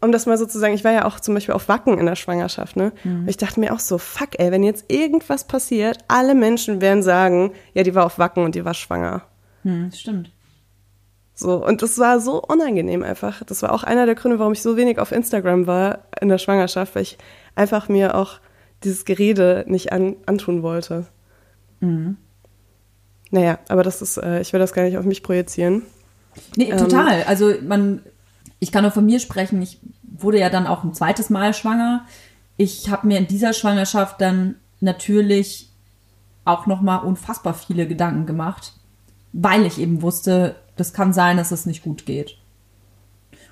um das mal so zu sagen, ich war ja auch zum Beispiel auf Wacken in der Schwangerschaft, ne? Mhm. Und ich dachte mir auch so, fuck, ey, wenn jetzt irgendwas passiert, alle Menschen werden sagen, ja, die war auf Wacken und die war schwanger. Mhm, stimmt. So, und das war so unangenehm einfach. Das war auch einer der Gründe, warum ich so wenig auf Instagram war in der Schwangerschaft, weil ich einfach mir auch dieses Gerede nicht an, antun wollte. Mhm. Naja, aber das ist, äh, ich will das gar nicht auf mich projizieren. Nee, ähm, total. Also man, ich kann nur von mir sprechen, ich wurde ja dann auch ein zweites Mal schwanger. Ich habe mir in dieser Schwangerschaft dann natürlich auch nochmal unfassbar viele Gedanken gemacht, weil ich eben wusste, das kann sein, dass es nicht gut geht.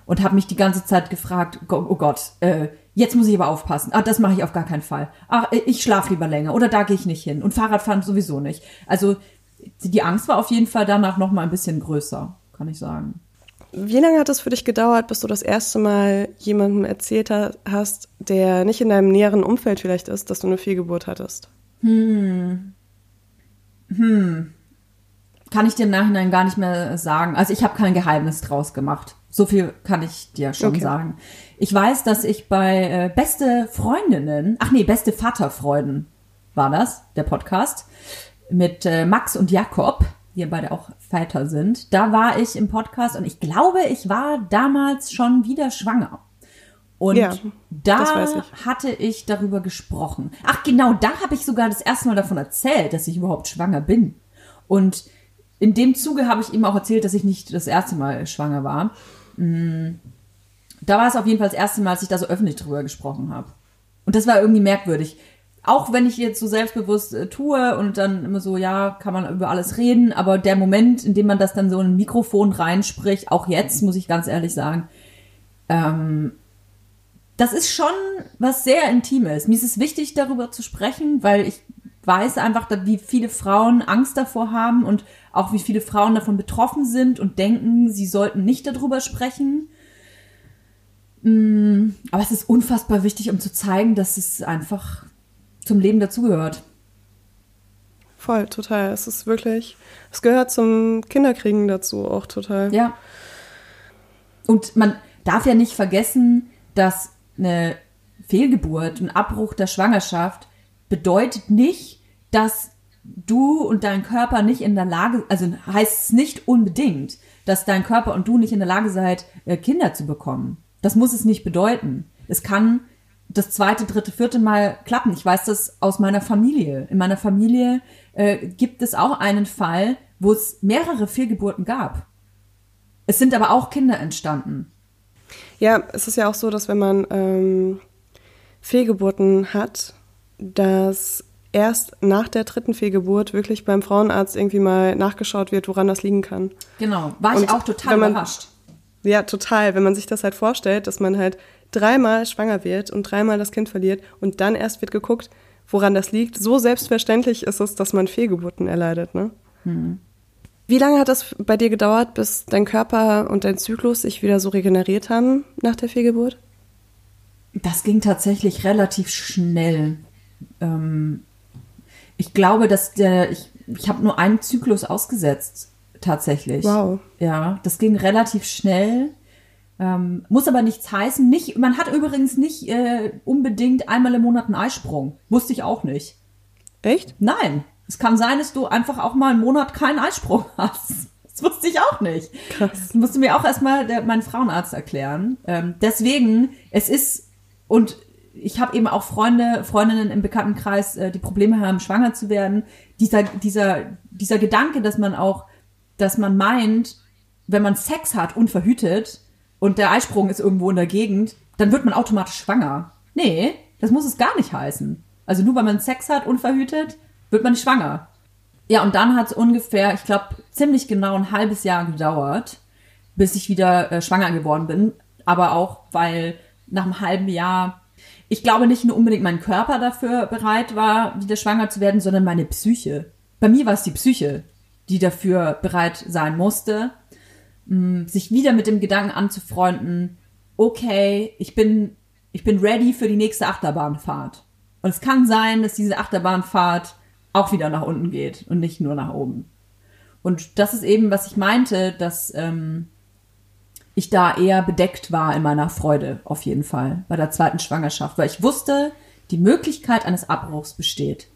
Und habe mich die ganze Zeit gefragt, oh Gott, äh, jetzt muss ich aber aufpassen. Ah, das mache ich auf gar keinen Fall. Ach, ich schlafe lieber länger oder da gehe ich nicht hin. Und Fahrradfahren sowieso nicht. Also die Angst war auf jeden Fall danach noch mal ein bisschen größer, kann ich sagen. Wie lange hat es für dich gedauert, bis du das erste Mal jemandem erzählt hast, der nicht in deinem näheren Umfeld vielleicht ist, dass du eine Fehlgeburt hattest? Hm. Hm. Kann ich dir im Nachhinein gar nicht mehr sagen. Also ich habe kein Geheimnis draus gemacht. So viel kann ich dir schon okay. sagen. Ich weiß, dass ich bei äh, beste Freundinnen, ach nee, beste Vaterfreuden war das, der Podcast mit äh, Max und Jakob, die ja beide auch Väter sind. Da war ich im Podcast und ich glaube, ich war damals schon wieder schwanger. Und ja, da ich. hatte ich darüber gesprochen. Ach genau, da habe ich sogar das erste Mal davon erzählt, dass ich überhaupt schwanger bin. Und in dem Zuge habe ich ihm auch erzählt, dass ich nicht das erste Mal schwanger war. Mm, da war es auf jeden Fall das erste Mal, als ich da so öffentlich drüber gesprochen habe. Und das war irgendwie merkwürdig auch wenn ich jetzt so selbstbewusst äh, tue und dann immer so, ja, kann man über alles reden, aber der Moment, in dem man das dann so in ein Mikrofon reinspricht, auch jetzt, muss ich ganz ehrlich sagen, ähm, das ist schon was sehr Intimes. Mir ist es wichtig, darüber zu sprechen, weil ich weiß einfach, wie viele Frauen Angst davor haben und auch wie viele Frauen davon betroffen sind und denken, sie sollten nicht darüber sprechen. Mm, aber es ist unfassbar wichtig, um zu zeigen, dass es einfach zum Leben dazugehört. Voll, total. Es ist wirklich, es gehört zum Kinderkriegen dazu auch total. Ja. Und man darf ja nicht vergessen, dass eine Fehlgeburt, ein Abbruch der Schwangerschaft bedeutet nicht, dass du und dein Körper nicht in der Lage, also heißt es nicht unbedingt, dass dein Körper und du nicht in der Lage seid, äh, Kinder zu bekommen. Das muss es nicht bedeuten. Es kann das zweite, dritte, vierte Mal klappen. Ich weiß das aus meiner Familie. In meiner Familie äh, gibt es auch einen Fall, wo es mehrere Fehlgeburten gab. Es sind aber auch Kinder entstanden. Ja, es ist ja auch so, dass wenn man ähm, Fehlgeburten hat, dass erst nach der dritten Fehlgeburt wirklich beim Frauenarzt irgendwie mal nachgeschaut wird, woran das liegen kann. Genau, war Und ich auch total man, überrascht. Ja, total. Wenn man sich das halt vorstellt, dass man halt dreimal schwanger wird und dreimal das Kind verliert und dann erst wird geguckt, woran das liegt. So selbstverständlich ist es, dass man Fehlgeburten erleidet. Ne? Hm. Wie lange hat das bei dir gedauert, bis dein Körper und dein Zyklus sich wieder so regeneriert haben nach der Fehlgeburt? Das ging tatsächlich relativ schnell. ähm, ich glaube, dass der, ich, ich habe nur einen Zyklus ausgesetzt, tatsächlich. Wow. Ja, das ging relativ schnell. Ähm, muss aber nichts heißen. Nicht, man hat übrigens nicht äh, unbedingt einmal im Monat einen Eisprung. Wusste ich auch nicht. Echt? Nein. Es kann sein, dass du einfach auch mal einen Monat keinen Eisprung hast. Das wusste ich auch nicht. Krass. Das musste mir auch erstmal der, mein Frauenarzt erklären. Ähm, deswegen, es ist, und ich habe eben auch Freunde, Freundinnen im Bekanntenkreis, äh, die Probleme haben, schwanger zu werden. Dieser, dieser, dieser Gedanke, dass man auch, dass man meint, wenn man Sex hat, unverhütet, und der Eisprung ist irgendwo in der Gegend, dann wird man automatisch schwanger. Nee, das muss es gar nicht heißen. Also nur weil man Sex hat, unverhütet, wird man nicht schwanger. Ja, und dann hat es ungefähr, ich glaube, ziemlich genau ein halbes Jahr gedauert, bis ich wieder äh, schwanger geworden bin. Aber auch, weil nach einem halben Jahr, ich glaube nicht nur unbedingt mein Körper dafür bereit war, wieder schwanger zu werden, sondern meine Psyche. Bei mir war es die Psyche, die dafür bereit sein musste, mh, sich wieder mit dem Gedanken anzufreunden, okay, ich bin, ich bin ready für die nächste Achterbahnfahrt. Und es kann sein, dass diese Achterbahnfahrt auch wieder nach unten geht und nicht nur nach oben. Und das ist eben, was ich meinte, dass ähm, ich da eher bedeckt war in meiner Freude, auf jeden Fall, bei der zweiten Schwangerschaft, weil ich wusste, die Möglichkeit eines Abbruchs besteht.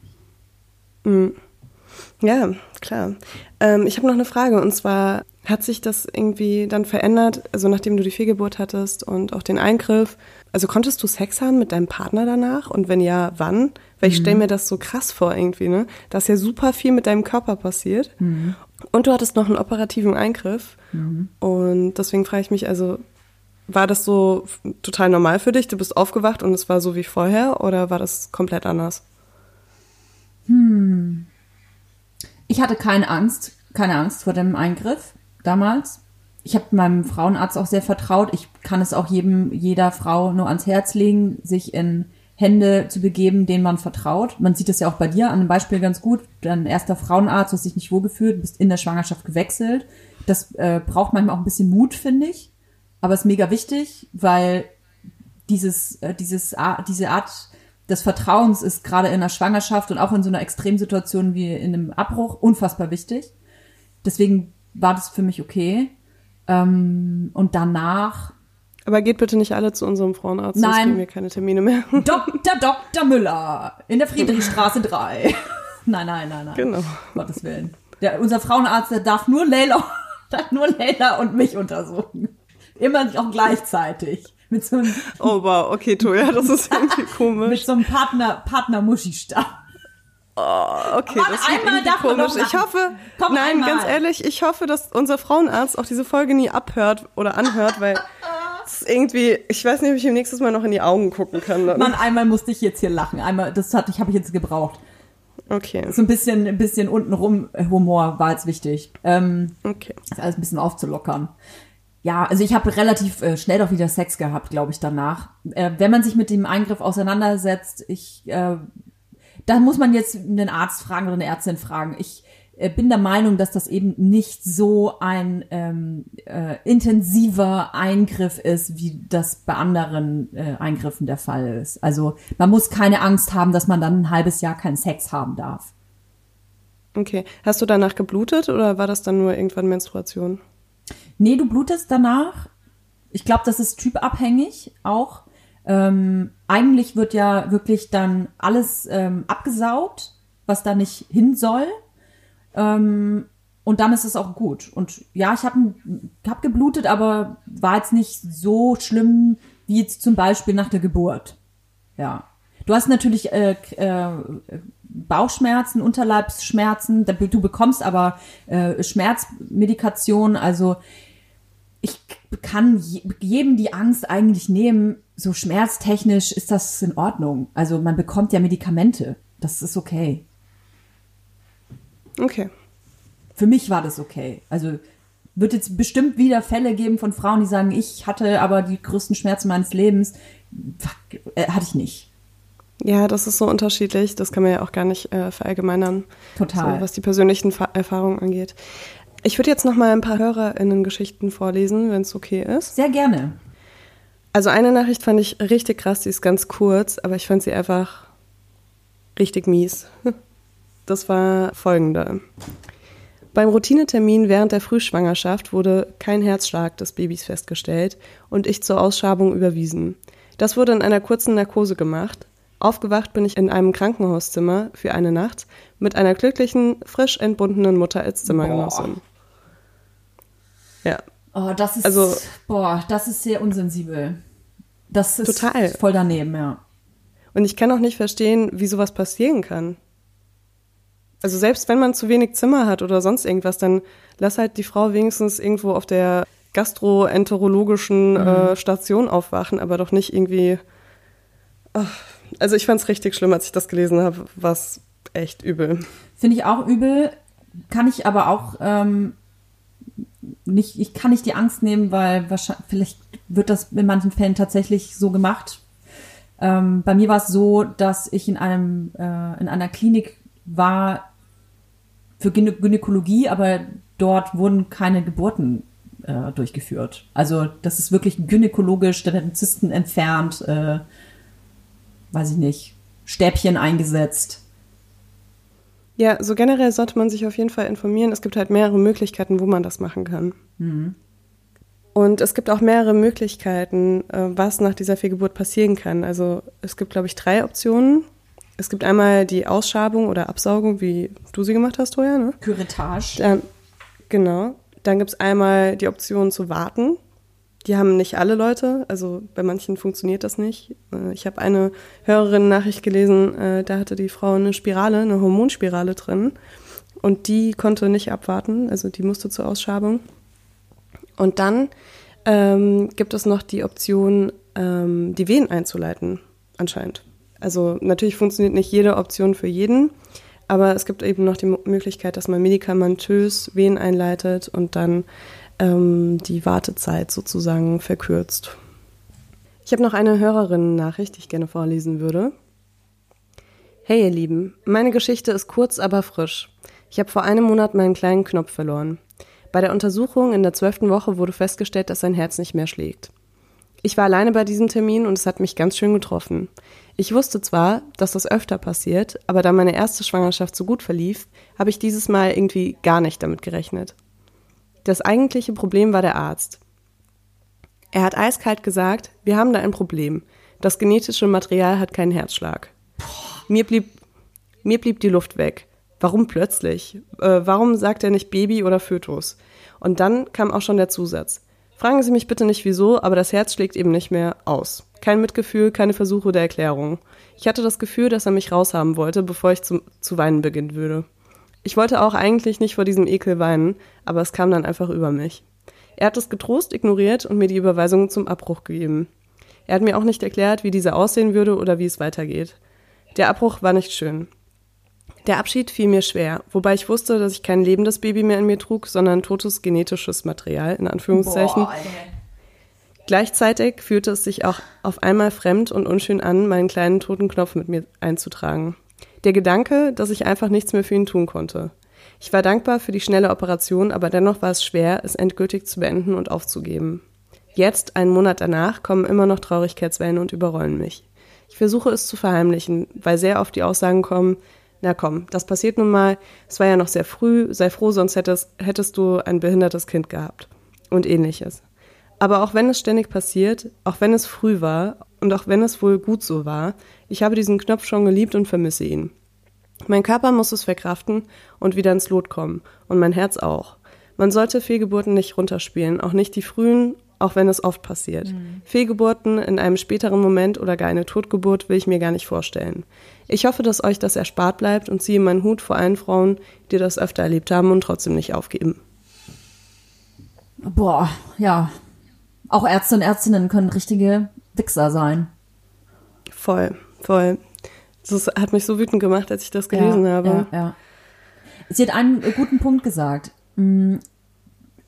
Ja, klar. Ähm, ich habe noch eine Frage und zwar hat sich das irgendwie dann verändert, also nachdem du die Fehlgeburt hattest und auch den Eingriff. Also konntest du Sex haben mit deinem Partner danach und wenn ja, wann? Weil ich stelle mir das so krass vor irgendwie, ne? Da ist ja super viel mit deinem Körper passiert. Und du hattest noch einen operativen Eingriff. Und deswegen frage ich mich also, war das so total normal für dich? Du bist aufgewacht und es war so wie vorher oder war das komplett anders? Ich hatte keine Angst, keine Angst vor dem Eingriff damals. Ich habe meinem Frauenarzt auch sehr vertraut. Ich kann es auch jedem, jeder Frau nur ans Herz legen, sich in Hände zu begeben, denen man vertraut. Man sieht das ja auch bei dir an einem Beispiel ganz gut. Dein erster Frauenarzt, du hast dich nicht wohlgefühlt, bist in der Schwangerschaft gewechselt. Das äh, braucht manchmal auch ein bisschen Mut, finde ich. Aber ist mega wichtig, weil dieses, äh, dieses, diese Art des Vertrauens ist gerade in der Schwangerschaft und auch in so einer Extremsituation wie in einem Abbruch unfassbar wichtig. Deswegen war das für mich okay. Ähm, und danach Aber geht bitte nicht alle zu unserem Frauenarzt, sonst Nein. kriegen wir keine Termine mehr. Dr. Dr. Müller in der Friedrichstraße 3. nein, nein, nein, nein. Genau. Um Gottes Willen. Der, unser Frauenarzt, der darf nur Leila, darf nur Leila und mich untersuchen. Immer auch gleichzeitig. Mit so einem, Oh wow, okay, Toja, das ist irgendwie mit komisch. so einem Partner, Partner-Muschi-Stab. Oh, okay, Warte, das einmal man komisch. Ich hoffe, Komm, nein, einmal. ganz ehrlich, ich hoffe, dass unser Frauenarzt auch diese Folge nie abhört oder anhört, weil es ist irgendwie, ich weiß nicht, ob ich ihm nächstes Mal noch in die Augen gucken kann. Dann. Mann, einmal musste ich jetzt hier lachen. Einmal, das hatte ich, habe ich jetzt gebraucht. Okay, So ein bisschen, ein bisschen untenrum Humor war jetzt wichtig. Ähm, okay. das alles ein bisschen aufzulockern. Ja, also ich habe relativ äh, schnell doch wieder Sex gehabt, glaube ich, danach. Äh, wenn man sich mit dem Eingriff auseinandersetzt, ich, äh, da muss man jetzt einen Arzt fragen oder eine Ärztin fragen. Ich äh, bin der Meinung, dass das eben nicht so ein ähm, äh, intensiver Eingriff ist, wie das bei anderen äh, Eingriffen der Fall ist. Also man muss keine Angst haben, dass man dann ein halbes Jahr keinen Sex haben darf. Okay. Hast du danach geblutet oder war das dann nur irgendwann Menstruation? Nee, du blutest danach. Ich glaube, das ist typabhängig auch. Ähm, eigentlich wird ja wirklich dann alles ähm, abgesaugt, was da nicht hin soll. Ähm, und dann ist es auch gut. Und ja, ich habe hab geblutet, aber war jetzt nicht so schlimm wie jetzt zum Beispiel nach der Geburt. Ja. Du hast natürlich äh, äh, Bauchschmerzen, Unterleibsschmerzen. Du bekommst aber äh, Schmerzmedikation. Also ich kann je- jedem die Angst eigentlich nehmen. So schmerztechnisch ist das in Ordnung. Also man bekommt ja Medikamente. Das ist okay. Okay. Für mich war das okay. Also wird jetzt bestimmt wieder Fälle geben von Frauen, die sagen, ich hatte aber die größten Schmerzen meines Lebens. Fuck, äh, hatte ich nicht. Ja, das ist so unterschiedlich. Das kann man ja auch gar nicht äh, verallgemeinern. Total. So, was die persönlichen Fa Erfahrungen angeht. Ich würde jetzt noch mal ein paar HörerInnen-Geschichten vorlesen, wenn es okay ist. Sehr gerne. Also eine Nachricht fand ich richtig krass, die ist ganz kurz, aber ich fand sie einfach richtig mies. Das war folgende. Beim Routinetermin während der Frühschwangerschaft wurde kein Herzschlag des Babys festgestellt und ich zur Ausschabung überwiesen. Das wurde in einer kurzen Narkose gemacht. Aufgewacht bin ich in einem Krankenhauszimmer für eine Nacht mit einer glücklichen, frisch entbundenen Mutter als Zimmergenossin. Ja. Oh, das ist, Also- boah, das ist sehr unsensibel. Das ist Total. voll daneben, ja. Und ich kann auch nicht verstehen, wie sowas passieren kann. Also selbst wenn man zu wenig Zimmer hat oder sonst irgendwas, dann lass halt die Frau wenigstens irgendwo auf der gastroenterologischen äh, Station aufwachen, aber doch nicht irgendwie. Ach, also ich fand's richtig schlimm, als ich das gelesen habe, was echt übel. Finde ich auch übel, kann ich aber auch ähm, nicht, ich kann nicht die Angst nehmen, weil wahrscheinlich, vielleicht wird das in manchen Fällen tatsächlich so gemacht. Ähm, bei mir war es so, dass ich in einem äh, in einer Klinik war für Gynä Gynäkologie, aber dort wurden keine Geburten äh, durchgeführt. Also das ist wirklich gynäkologisch, da werden Zysten entfernt, äh, weiß ich nicht, Stäbchen eingesetzt. Ja, so generell sollte man sich auf jeden Fall informieren. Es gibt halt mehrere Möglichkeiten, wo man das machen kann. Und es gibt auch mehrere Möglichkeiten, äh, was nach dieser Fehlgeburt passieren kann. Also es gibt, glaube ich, drei Optionen. Es gibt einmal die Ausschabung oder Absaugung, wie du sie gemacht hast, Toja, ne? Curettage. Dann, genau. Dann gibt es einmal die Option zu warten. Die haben nicht alle Leute, also bei manchen funktioniert das nicht. Äh, Ich habe eine Hörerin-Nachricht gelesen, äh, da hatte die Frau eine Spirale, eine Hormonspirale drin. Und die konnte nicht abwarten, also die musste zur Ausschabung. Und dann ähm, gibt es noch die Option, ähm, die Wehen einzuleiten, anscheinend. Also natürlich funktioniert nicht jede Option für jeden, aber es gibt eben noch die Möglichkeit, dass man medikamentös Wehen einleitet und dann ähm, die Wartezeit sozusagen verkürzt. Ich habe noch eine Hörerinnen-Nachricht, die ich gerne vorlesen würde. Hey ihr Lieben, meine Geschichte ist kurz, aber frisch. Ich habe vor einem Monat meinen kleinen Knopf verloren. Bei der Untersuchung in der zwölften Woche wurde festgestellt, dass sein Herz nicht mehr schlägt. Ich war alleine bei diesem Termin und es hat mich ganz schön getroffen. Ich wusste zwar, dass das öfter passiert, aber da meine erste Schwangerschaft so gut verlief, habe ich dieses Mal irgendwie gar nicht damit gerechnet. Das eigentliche Problem war der Arzt. Er hat eiskalt gesagt, wir haben da ein Problem. Das genetische Material hat keinen Herzschlag. Mir blieb, mir blieb die Luft weg. Warum plötzlich? Äh, warum sagt er nicht Baby oder Fötus? Und dann kam auch schon der Zusatz. Fragen Sie mich bitte nicht wieso, aber das Herz schlägt eben nicht mehr aus. Kein Mitgefühl, keine Versuche der Erklärung. Ich hatte das Gefühl, dass er mich raushaben wollte, bevor ich zum, zu weinen beginnen würde. Ich wollte auch eigentlich nicht vor diesem Ekel weinen, aber es kam dann einfach über mich. Er hat es getrost ignoriert und mir die Überweisung zum Abbruch gegeben. Er hat mir auch nicht erklärt, wie diese aussehen würde oder wie es weitergeht. Der Abbruch war nicht schön. Der Abschied fiel mir schwer, wobei ich wusste, dass ich kein lebendes Baby mehr in mir trug, sondern totes genetisches Material, in Anführungszeichen. Boah. Gleichzeitig fühlte es sich auch auf einmal fremd und unschön an, meinen kleinen toten Knopf mit mir einzutragen. Der Gedanke, dass ich einfach nichts mehr für ihn tun konnte. Ich war dankbar für die schnelle Operation, aber dennoch war es schwer, es endgültig zu beenden und aufzugeben. Jetzt, einen Monat danach, kommen immer noch Traurigkeitswellen und überrollen mich. Ich versuche es zu verheimlichen, weil sehr oft die Aussagen kommen, na komm, das passiert nun mal, es war ja noch sehr früh, sei froh, sonst hättest, hättest du ein behindertes Kind gehabt. Und ähnliches. Aber auch wenn es ständig passiert, auch wenn es früh war und auch wenn es wohl gut so war, ich habe diesen Knopf schon geliebt und vermisse ihn. Mein Körper muss es verkraften und wieder ins Lot kommen und mein Herz auch. Man sollte Fehlgeburten nicht runterspielen, auch nicht die frühen, auch wenn es oft passiert. Fehlgeburten in einem späteren Moment oder gar eine Totgeburt will ich mir gar nicht vorstellen. Ich hoffe, dass euch das erspart bleibt und ziehe meinen Hut vor allen Frauen, die das öfter erlebt haben und trotzdem nicht aufgeben. Boah, ja. Auch Ärzte und Ärztinnen können richtige Wichser sein. Voll, voll. Das hat mich so wütend gemacht, als ich das gelesen ja, habe. Ja, ja. Sie hat einen guten Punkt gesagt.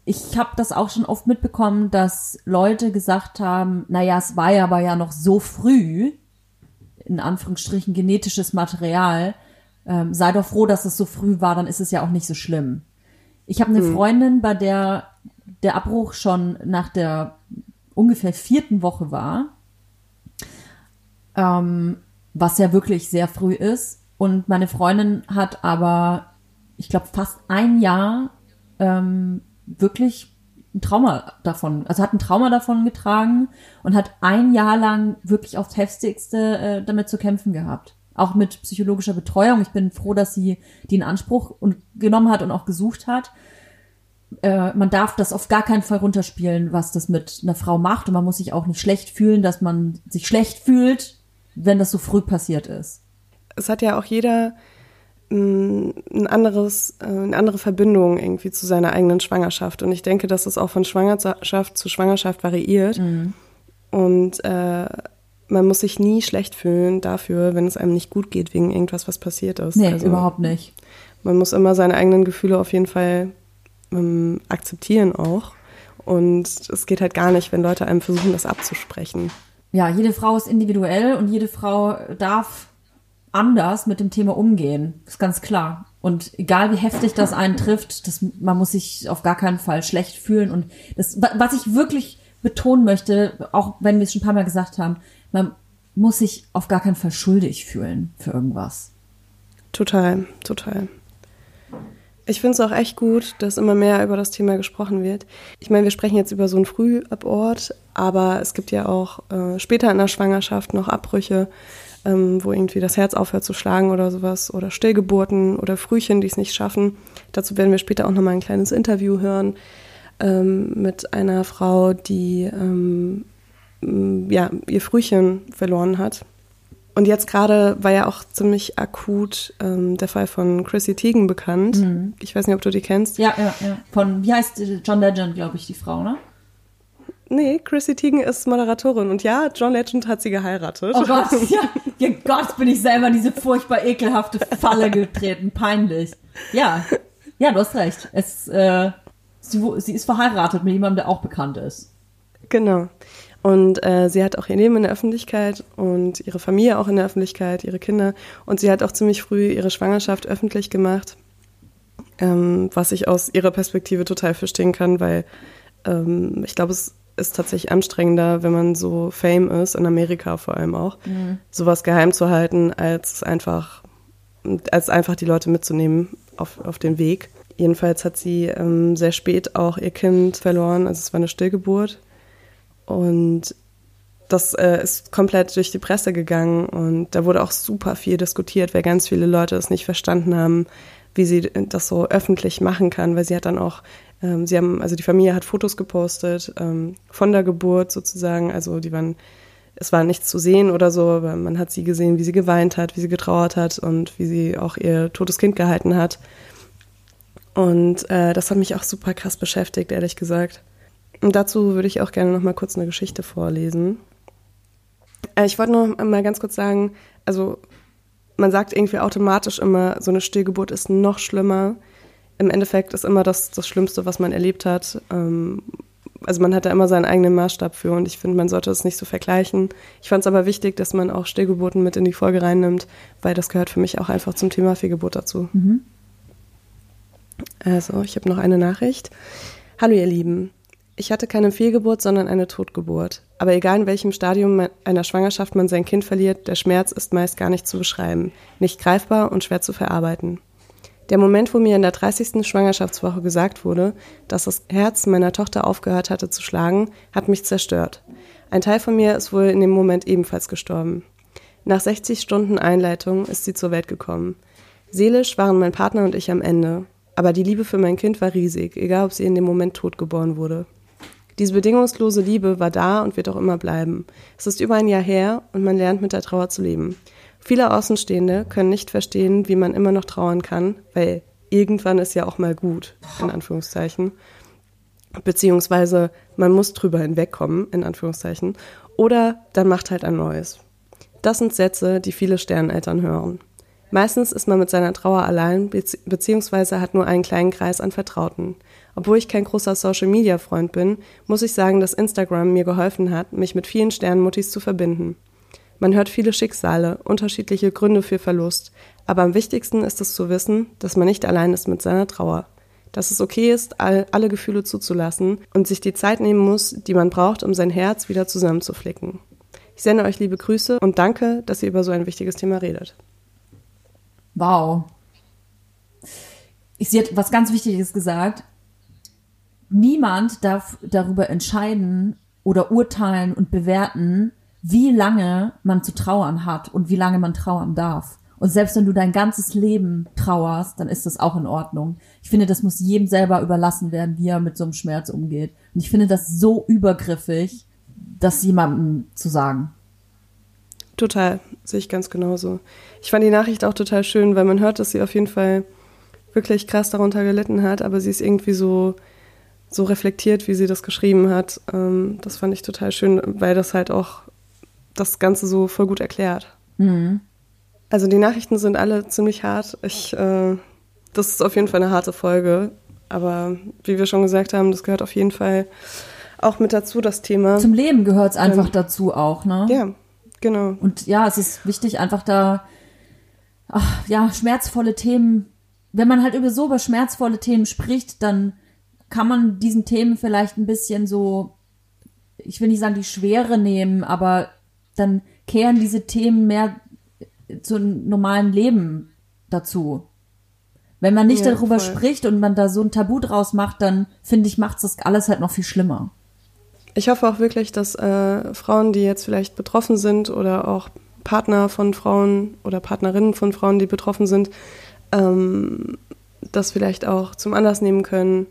Ich habe das auch schon oft mitbekommen, dass Leute gesagt haben, naja, es war ja aber ja noch so früh, in Anführungsstrichen genetisches Material, ähm, sei doch froh, dass es so früh war, dann ist es ja auch nicht so schlimm. Ich habe eine Freundin, bei der der Abbruch schon nach der ungefähr vierten Woche war, ähm, was ja wirklich sehr früh ist. Und meine Freundin hat aber, ich glaube, fast ein Jahr ähm, wirklich ein Trauma davon, also hat ein Trauma davon getragen und hat ein Jahr lang wirklich aufs heftigste äh, damit zu kämpfen gehabt. Auch mit psychologischer Betreuung. Ich bin froh, dass sie die in Anspruch und, genommen hat und auch gesucht hat. Äh, man darf das auf gar keinen Fall runterspielen, was das mit einer Frau macht. Und man muss sich auch nicht schlecht fühlen, dass man sich schlecht fühlt, wenn das so früh passiert ist. Es hat ja auch jeder ein anderes, äh, eine andere Verbindung irgendwie zu seiner eigenen Schwangerschaft. Und ich denke, dass es auch von Schwangerschaft zu Schwangerschaft variiert. Mhm. Und äh, man muss sich nie schlecht fühlen dafür, wenn es einem nicht gut geht wegen irgendwas, was passiert ist. Nee, also, überhaupt nicht. Man muss immer seine eigenen Gefühle auf jeden Fall ähm, akzeptieren auch. Und es geht halt gar nicht, wenn Leute einem versuchen, das abzusprechen. Ja, jede Frau ist individuell und jede Frau darf anders mit dem Thema umgehen. ist ganz klar. Und egal wie heftig das einen trifft, das, man muss sich auf gar keinen Fall schlecht fühlen. Und das, was ich wirklich betonen möchte, auch wenn wir es schon ein paar Mal gesagt haben, man muss sich auf gar keinen Fall schuldig fühlen für irgendwas. Total, total. Ich finde es auch echt gut, dass immer mehr über das Thema gesprochen wird. Ich meine, wir sprechen jetzt über so einen Frühabort, aber es gibt ja auch äh, später in der Schwangerschaft noch Abbrüche, ähm, wo irgendwie das Herz aufhört zu schlagen oder sowas, oder Stillgeburten oder Frühchen, die es nicht schaffen. Dazu werden wir später auch nochmal ein kleines Interview hören ähm, mit einer Frau, die ähm, ja, ihr Frühchen verloren hat. Und jetzt gerade war ja auch ziemlich akut ähm, der Fall von Chrissy Teigen bekannt. Mhm. Ich weiß nicht, ob du die kennst. Ja, ja, ja. Von, wie heißt John Legend, glaube ich, die Frau, ne? Nee, Chrissy Teigen ist Moderatorin und ja, John Legend hat sie geheiratet. Oh Gott, ja, ja Gott, bin ich selber in diese furchtbar ekelhafte Falle getreten, peinlich. Ja, ja, du hast recht. Es, äh, sie, sie ist verheiratet mit jemandem, der auch bekannt ist. Genau. Und äh, sie hat auch ihr Leben in der Öffentlichkeit und ihre Familie auch in der Öffentlichkeit, ihre Kinder. Und sie hat auch ziemlich früh ihre Schwangerschaft öffentlich gemacht, ähm, was ich aus ihrer Perspektive total verstehen kann, weil ähm, ich glaube, es ist tatsächlich anstrengender, wenn man so Fame ist, in Amerika vor allem auch, mhm. sowas geheim zu halten, als einfach, als einfach die Leute mitzunehmen auf, auf den Weg. Jedenfalls hat sie ähm, sehr spät auch ihr Kind verloren, also es war eine Stillgeburt. Und das äh, ist komplett durch die Presse gegangen und da wurde auch super viel diskutiert, weil ganz viele Leute es nicht verstanden haben, wie sie das so öffentlich machen kann, weil sie hat dann auch, ähm, sie haben, also die Familie hat Fotos gepostet ähm, von der Geburt sozusagen, also die waren, es war nichts zu sehen oder so, aber man hat sie gesehen, wie sie geweint hat, wie sie getrauert hat und wie sie auch ihr totes Kind gehalten hat. Und äh, das hat mich auch super krass beschäftigt, ehrlich gesagt. Und dazu würde ich auch gerne noch mal kurz eine Geschichte vorlesen. Äh, ich wollte noch mal ganz kurz sagen, also man sagt irgendwie automatisch immer, so eine Stillgeburt ist noch schlimmer. Im Endeffekt ist immer das, das Schlimmste, was man erlebt hat. Ähm, also man hat da immer seinen eigenen Maßstab für und ich finde, man sollte es nicht so vergleichen. Ich fand es aber wichtig, dass man auch Stillgeburten mit in die Folge reinnimmt, weil das gehört für mich auch einfach zum Thema Fehlgeburt dazu. Mhm. Also, ich habe noch eine Nachricht. Hallo ihr Lieben. Ich hatte keine Fehlgeburt, sondern eine Totgeburt. Aber egal in welchem Stadium einer Schwangerschaft man sein Kind verliert, der Schmerz ist meist gar nicht zu beschreiben, nicht greifbar und schwer zu verarbeiten. Der Moment, wo mir in der 30. Schwangerschaftswoche gesagt wurde, dass das Herz meiner Tochter aufgehört hatte zu schlagen, hat mich zerstört. Ein Teil von mir ist wohl in dem Moment ebenfalls gestorben. Nach 60 Stunden Einleitung ist sie zur Welt gekommen. Seelisch waren mein Partner und ich am Ende. Aber die Liebe für mein Kind war riesig, egal ob sie in dem Moment tot geboren wurde. Diese bedingungslose Liebe war da und wird auch immer bleiben. Es ist über ein Jahr her und man lernt mit der Trauer zu leben. Viele Außenstehende können nicht verstehen, wie man immer noch trauern kann, weil irgendwann ist ja auch mal gut, in Anführungszeichen. Beziehungsweise man muss drüber hinwegkommen, in Anführungszeichen. Oder dann macht halt ein neues. Das sind Sätze, die viele Sterneltern hören. Meistens ist man mit seiner Trauer allein, beziehungsweise hat nur einen kleinen Kreis an Vertrauten. Obwohl ich kein großer Social-Media-Freund bin, muss ich sagen, dass Instagram mir geholfen hat, mich mit vielen Sternmuttis zu verbinden. Man hört viele Schicksale, unterschiedliche Gründe für Verlust, aber am wichtigsten ist es zu wissen, dass man nicht allein ist mit seiner Trauer. Dass es okay ist, all, alle Gefühle zuzulassen und sich die Zeit nehmen muss, die man braucht, um sein Herz wieder zusammenzuflicken. Ich sende euch liebe Grüße und danke, dass ihr über so ein wichtiges Thema redet. Wow. Sie hat was ganz Wichtiges gesagt. Niemand darf darüber entscheiden oder urteilen und bewerten, wie lange man zu trauern hat und wie lange man trauern darf. Und selbst wenn du dein ganzes Leben trauerst, dann ist das auch in Ordnung. Ich finde, das muss jedem selber überlassen werden, wie er mit so einem Schmerz umgeht. Und ich finde das so übergriffig, das jemandem zu sagen. Total, sehe ich ganz genauso. Ich fand die Nachricht auch total schön, weil man hört, dass sie auf jeden Fall wirklich krass darunter gelitten hat, aber sie ist irgendwie so, so reflektiert, wie sie das geschrieben hat. Ähm, das fand ich total schön, weil das halt auch das Ganze so voll gut erklärt. Mhm. Also die Nachrichten sind alle ziemlich hart. Ich, äh, das ist auf jeden Fall eine harte Folge. Aber wie wir schon gesagt haben, das gehört auf jeden Fall auch mit dazu, das Thema. Zum Leben gehört es einfach ähm, dazu auch, ne? Ja, genau. Und ja, es ist wichtig, einfach da, ach, ja, schmerzvolle Themen, wenn man halt über so über schmerzvolle Themen spricht, dann kann man diesen Themen vielleicht ein bisschen so, ich will nicht sagen die Schwere nehmen, aber dann kehren diese Themen mehr zum normalen Leben dazu. Wenn man nicht ja, darüber voll. spricht und man da so ein Tabu draus macht, dann finde ich, macht das alles halt noch viel schlimmer. Ich hoffe auch wirklich, dass äh, Frauen, die jetzt vielleicht betroffen sind oder auch Partner von Frauen oder Partnerinnen von Frauen, die betroffen sind, ähm, das vielleicht auch zum Anlass nehmen können,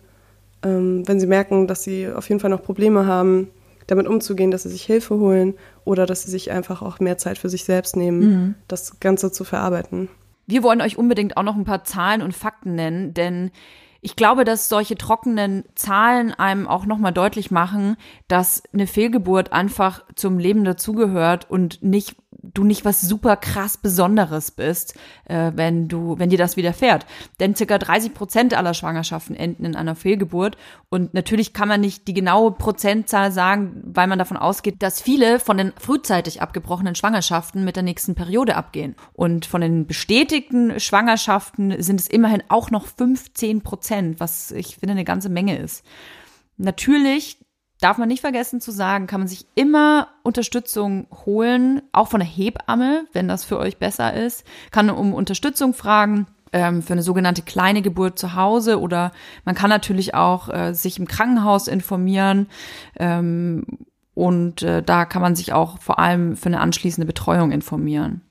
ähm, wenn sie merken, dass sie auf jeden Fall noch Probleme haben, damit umzugehen, dass sie sich Hilfe holen oder dass sie sich einfach auch mehr Zeit für sich selbst nehmen, mhm. das Ganze zu verarbeiten. Wir wollen euch unbedingt auch noch ein paar Zahlen und Fakten nennen, denn ich glaube, dass solche trockenen Zahlen einem auch nochmal deutlich machen, dass eine Fehlgeburt einfach zum Leben dazugehört und nicht du nicht was super krass Besonderes bist, äh, wenn du, wenn dir das widerfährt. Denn circa 30 Prozent aller Schwangerschaften enden in einer Fehlgeburt. Und natürlich kann man nicht die genaue Prozentzahl sagen, weil man davon ausgeht, dass viele von den frühzeitig abgebrochenen Schwangerschaften mit der nächsten Periode abgehen. Und von den bestätigten Schwangerschaften sind es immerhin auch noch 15 Prozent, was ich finde eine ganze Menge ist. Natürlich darf man nicht vergessen zu sagen, kann man sich immer Unterstützung holen, auch von der Hebamme, wenn das für euch besser ist, kann um Unterstützung fragen ähm, für eine sogenannte kleine Geburt zu Hause oder man kann natürlich auch äh, sich im Krankenhaus informieren ähm, und äh, da kann man sich auch vor allem für eine anschließende Betreuung informieren.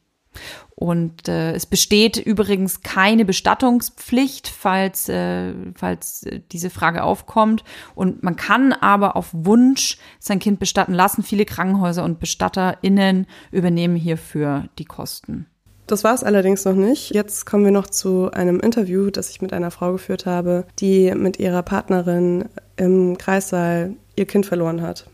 Und äh, es besteht übrigens keine Bestattungspflicht, falls, äh, falls diese Frage aufkommt. Und man kann aber auf Wunsch sein Kind bestatten lassen. Viele Krankenhäuser und BestatterInnen übernehmen hierfür die Kosten. Das war es allerdings noch nicht. Jetzt kommen wir noch zu einem Interview, das ich mit einer Frau geführt habe, die mit ihrer Partnerin im Kreissaal ihr Kind verloren hat.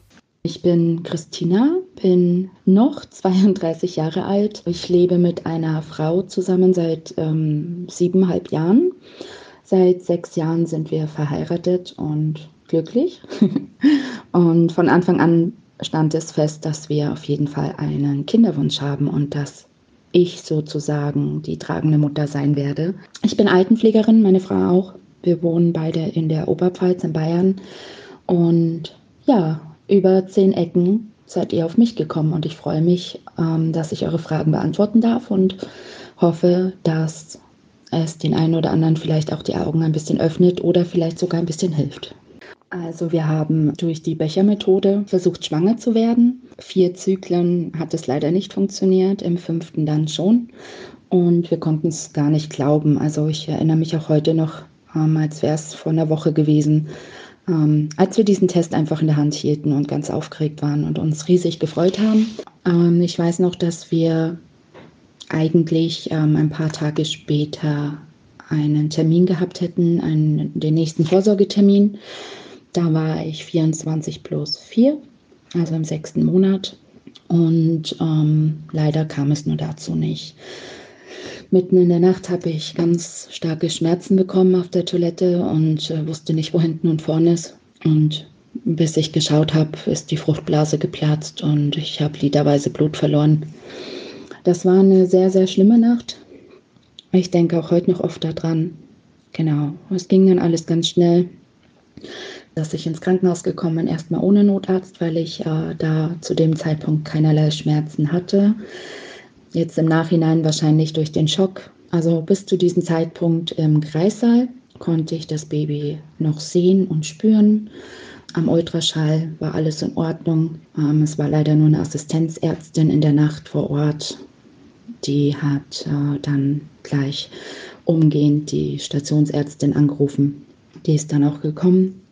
Ich bin Christina, bin noch 32 Jahre alt. Ich lebe mit einer Frau zusammen seit ähm, siebeneinhalb Jahren. Seit sechs Jahren sind wir verheiratet und glücklich. und von Anfang an stand es fest, dass wir auf jeden Fall einen Kinderwunsch haben und dass ich sozusagen die tragende Mutter sein werde. Ich bin Altenpflegerin, meine Frau auch. Wir wohnen beide in der Oberpfalz in Bayern. Und ja, über zehn Ecken seid ihr auf mich gekommen und ich freue mich, ähm, dass ich eure Fragen beantworten darf und hoffe, dass es den einen oder anderen vielleicht auch die Augen ein bisschen öffnet oder vielleicht sogar ein bisschen hilft. Also wir haben durch die Bechermethode versucht, schwanger zu werden. Vier Zyklen hat es leider nicht funktioniert, im fünften dann schon. Und wir konnten es gar nicht glauben. Also ich erinnere mich auch heute noch, ähm, als wäre es vor einer Woche gewesen, ähm, als wir diesen Test einfach in der Hand hielten und ganz aufgeregt waren und uns riesig gefreut haben. Ähm, ich weiß noch, dass wir eigentlich ähm, ein paar Tage später einen Termin gehabt hätten, einen, den nächsten Vorsorgetermin. Da war ich 24 plus 4, also im sechsten Monat. Und ähm, leider kam es nur dazu nicht. Mitten in der Nacht habe ich ganz starke Schmerzen bekommen auf der Toilette und äh, wusste nicht, wo hinten und vorne ist. Und bis ich geschaut habe, ist die Fruchtblase geplatzt und ich habe liederweise Blut verloren. Das war eine sehr, sehr schlimme Nacht. Ich denke auch heute noch oft daran. Genau, es ging dann alles ganz schnell, dass ich ins Krankenhaus gekommen bin, erstmal ohne Notarzt, weil ich äh, da zu dem Zeitpunkt keinerlei Schmerzen hatte. Jetzt im Nachhinein wahrscheinlich durch den Schock Also bis zu diesem Zeitpunkt im Kreissaal konnte ich das Baby noch sehen und spüren. Am Ultraschall war alles in Ordnung. Ähm, es war leider nur eine Assistenzärztin in der Nacht vor Ort. Die hat äh, dann gleich umgehend die Stationsärztin angerufen. Die ist dann auch gekommen.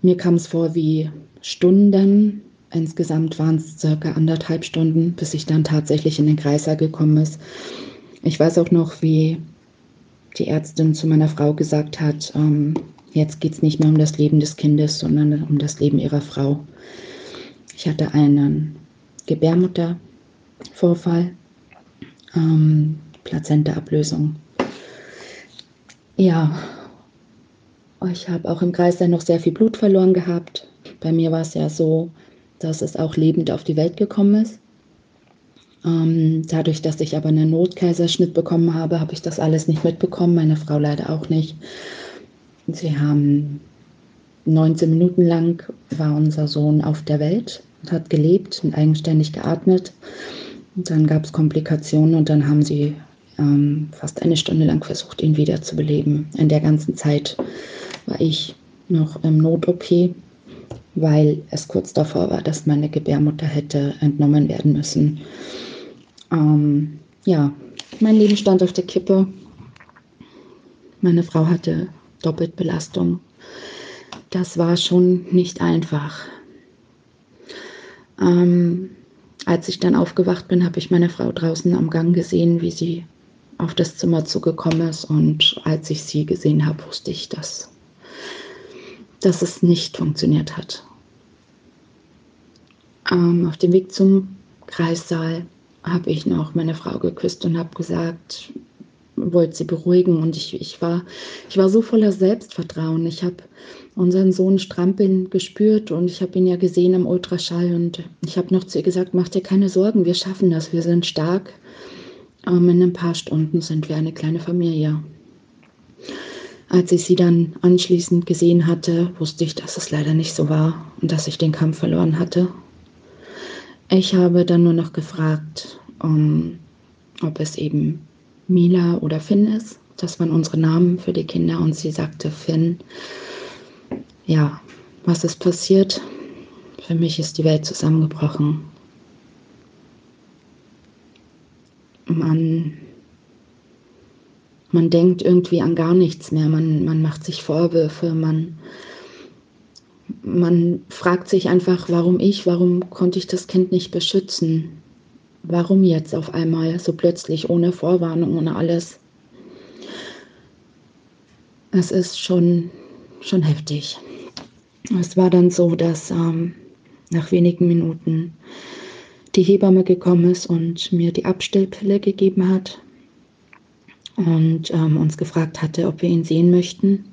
Mir kam es vor wie Stunden. Insgesamt waren es circa anderthalb Stunden, bis ich dann tatsächlich in den Kreißsaal gekommen ist. Ich weiß auch noch, wie die Ärztin zu meiner Frau gesagt hat, ähm, jetzt geht es nicht mehr um das Leben des Kindes, sondern um das Leben ihrer Frau. Ich hatte einen Gebärmuttervorfall, ähm, Plazentaablösung. Ja, ich habe auch im Kreis dann noch sehr viel Blut verloren gehabt. Bei mir war es ja so, dass es auch lebend auf die Welt gekommen ist. Ähm, dadurch, dass ich aber einen Notkaiserschnitt bekommen habe, habe ich das alles nicht mitbekommen, meine Frau leider auch nicht. Sie haben 19 Minuten lang war unser Sohn auf der Welt und hat gelebt und eigenständig geatmet. Und dann gab es Komplikationen und dann haben sie ähm, fast eine Stunde lang versucht, ihn wieder zu beleben. In der ganzen Zeit war ich noch im Not-OP, weil es kurz davor war, dass meine Gebärmutter hätte entnommen werden müssen. Ähm, ja, mein Leben stand auf der Kippe. Meine Frau hatte Doppelbelastung. Das war schon nicht einfach. Ähm, als ich dann aufgewacht bin, habe ich meine Frau draußen am Gang gesehen, wie sie auf das Zimmer zugekommen ist. Und als ich sie gesehen habe, wusste ich, dass, dass es nicht funktioniert hat. Ähm, auf dem Weg zum Kreissaal habe ich noch meine Frau geküsst und habe gesagt, wollte sie beruhigen. Und ich, ich, war, ich war so voller Selbstvertrauen. Ich habe unseren Sohn strampeln gespürt und ich habe ihn ja gesehen im Ultraschall. Und ich habe noch zu ihr gesagt, mach dir keine Sorgen, wir schaffen das, wir sind stark. Ähm, in ein paar Stunden sind wir eine kleine Familie. Als ich sie dann anschließend gesehen hatte, wusste ich, dass es leider nicht so war und dass ich den Kampf verloren hatte. Ich habe dann nur noch gefragt, um, ob es eben Mila oder Finn ist. Das waren unsere Namen für die Kinder und sie sagte Finn. Ja, was ist passiert? Für mich ist die Welt zusammengebrochen. Man, man denkt irgendwie an gar nichts mehr. Man, man macht sich Vorwürfe. Man, man fragt sich einfach, warum ich, warum konnte ich das Kind nicht beschützen? Warum jetzt auf einmal so plötzlich ohne Vorwarnung, ohne alles? Es ist schon, schon heftig. Es war dann so, dass ähm, nach wenigen Minuten die Hebamme gekommen ist und mir die Abstellpille gegeben hat und ähm, uns gefragt hatte, ob wir ihn sehen möchten.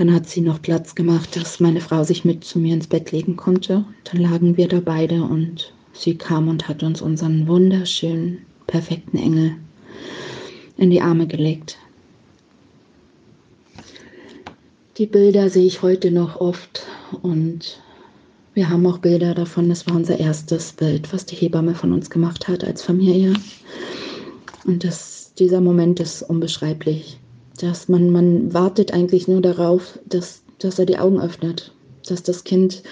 Dann hat sie noch Platz gemacht, dass meine Frau sich mit zu mir ins Bett legen konnte. Dann lagen wir da beide und sie kam und hat uns unseren wunderschönen, perfekten Engel in die Arme gelegt. Die Bilder sehe ich heute noch oft und wir haben auch Bilder davon. Das war unser erstes Bild, was die Hebamme von uns gemacht hat als Familie. Und das, dieser Moment ist unbeschreiblich dass man, man wartet eigentlich nur darauf, dass, dass er die Augen öffnet, dass das Kind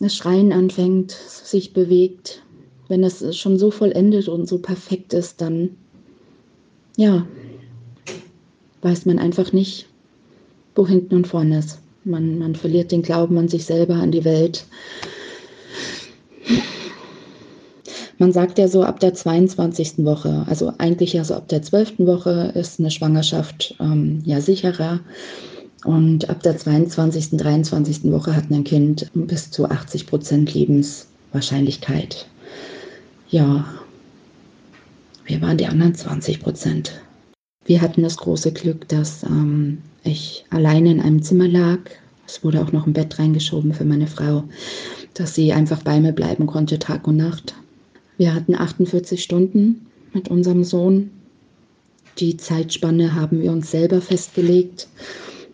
das Schreien anfängt, sich bewegt. Wenn es schon so vollendet und so perfekt ist, dann ja, weiß man einfach nicht, wo hinten und vorne ist. Man, man verliert den Glauben an sich selber, an die Welt. Man sagt ja so ab der 22. Woche, also eigentlich ja so ab der 12. Woche ist eine Schwangerschaft ähm, ja sicherer. Und ab der 22., 23. Woche hat ein Kind bis zu 80 Prozent Lebenswahrscheinlichkeit. Ja, wir waren die anderen 20 Prozent. Wir hatten das große Glück, dass ähm, ich alleine in einem Zimmer lag. Es wurde auch noch ein Bett reingeschoben für meine Frau, dass sie einfach bei mir bleiben konnte, Tag und Nacht. Wir hatten 48 Stunden mit unserem Sohn. Die Zeitspanne haben wir uns selber festgelegt.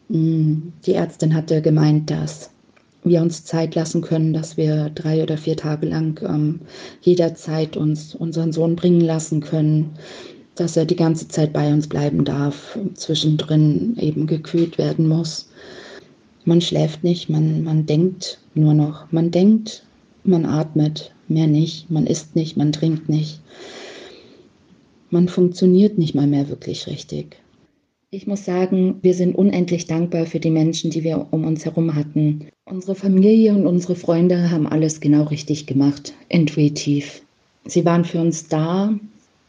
Mm, die Ärztin hatte gemeint, dass wir uns Zeit lassen können, dass wir drei oder vier Tage lang ähm, jederzeit uns unseren Sohn bringen lassen können. dass er die ganze Zeit bei uns bleiben darf, zwischendrin eben gekühlt werden muss. Man schläft nicht, man, man denkt nur noch. Man denkt, man atmet, mehr nicht, man isst nicht, man trinkt nicht. Man funktioniert nicht mal mehr wirklich richtig. Ich muss sagen, wir sind unendlich dankbar für die Menschen, die wir um uns herum hatten. Unsere Familie und unsere Freunde haben alles genau richtig gemacht, intuitiv. Sie waren für uns da.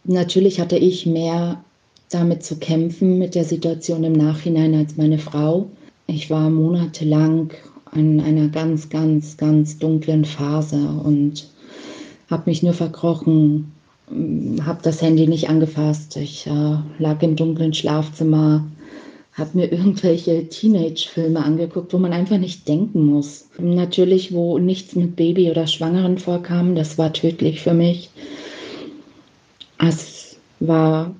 Natürlich hatte ich mehr damit zu kämpfen mit der Situation im Nachhinein als meine Frau. Ich war monatelang in einer ganz, ganz, ganz dunklen Phase und habe mich nur verkrochen, habe das Handy nicht angefasst. Ich äh, lag im dunklen Schlafzimmer, habe mir irgendwelche Teenage-Filme angeguckt, wo man einfach nicht denken muss. Natürlich, wo nichts mit Baby oder Schwangeren vorkam, das war tödlich für mich. Es war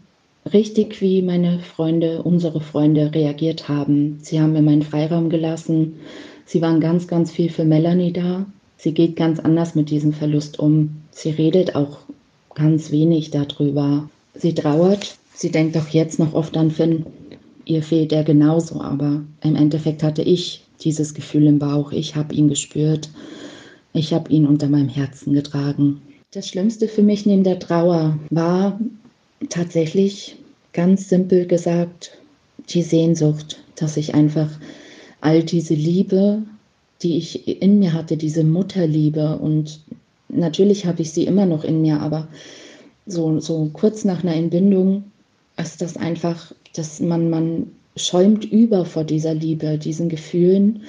richtig, wie meine Freunde, unsere Freunde reagiert haben. Sie haben mir meinen Freiraum gelassen. Sie waren ganz, ganz viel für Melanie da. Sie geht ganz anders mit diesem Verlust um. Sie redet auch ganz wenig darüber. Sie trauert. Sie denkt auch jetzt noch oft an Finn. Ihr fehlt er genauso, aber im Endeffekt hatte ich dieses Gefühl im Bauch. Ich habe ihn gespürt. Ich habe ihn unter meinem Herzen getragen. Das Schlimmste für mich neben der Trauer war tatsächlich ganz simpel gesagt die Sehnsucht, dass ich einfach all diese Liebe, die ich in mir hatte, diese Mutterliebe. Und natürlich habe ich sie immer noch in mir, aber so, so kurz nach einer Entbindung ist das einfach, dass man, man schäumt über vor dieser Liebe, diesen Gefühlen.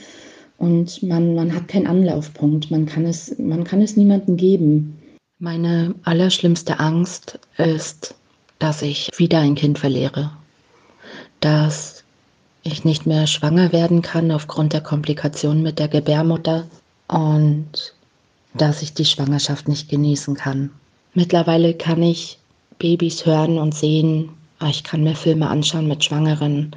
Und man, man hat keinen Anlaufpunkt, man kann, es, man kann es niemandem geben. Meine allerschlimmste Angst ist, dass ich wieder ein Kind verliere, dass ich nicht mehr schwanger werden kann aufgrund der Komplikationen mit der Gebärmutter und dass ich die Schwangerschaft nicht genießen kann. Mittlerweile kann ich Babys hören und sehen, ah, ich kann mir Filme anschauen mit Schwangeren,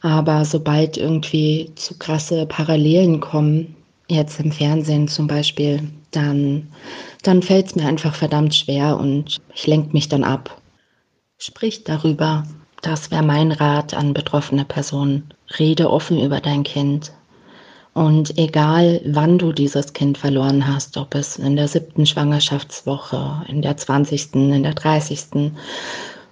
aber sobald irgendwie zu krasse Parallelen kommen, jetzt im Fernsehen zum Beispiel, dann, dann fällt es mir einfach verdammt schwer und ich lenke mich dann ab. Sprich darüber. Das wäre mein Rat an betroffene Personen. Rede offen über dein Kind. Und egal, wann du dieses Kind verloren hast, ob es in der siebten Schwangerschaftswoche, in der zwanzigsten, in der dreißigsten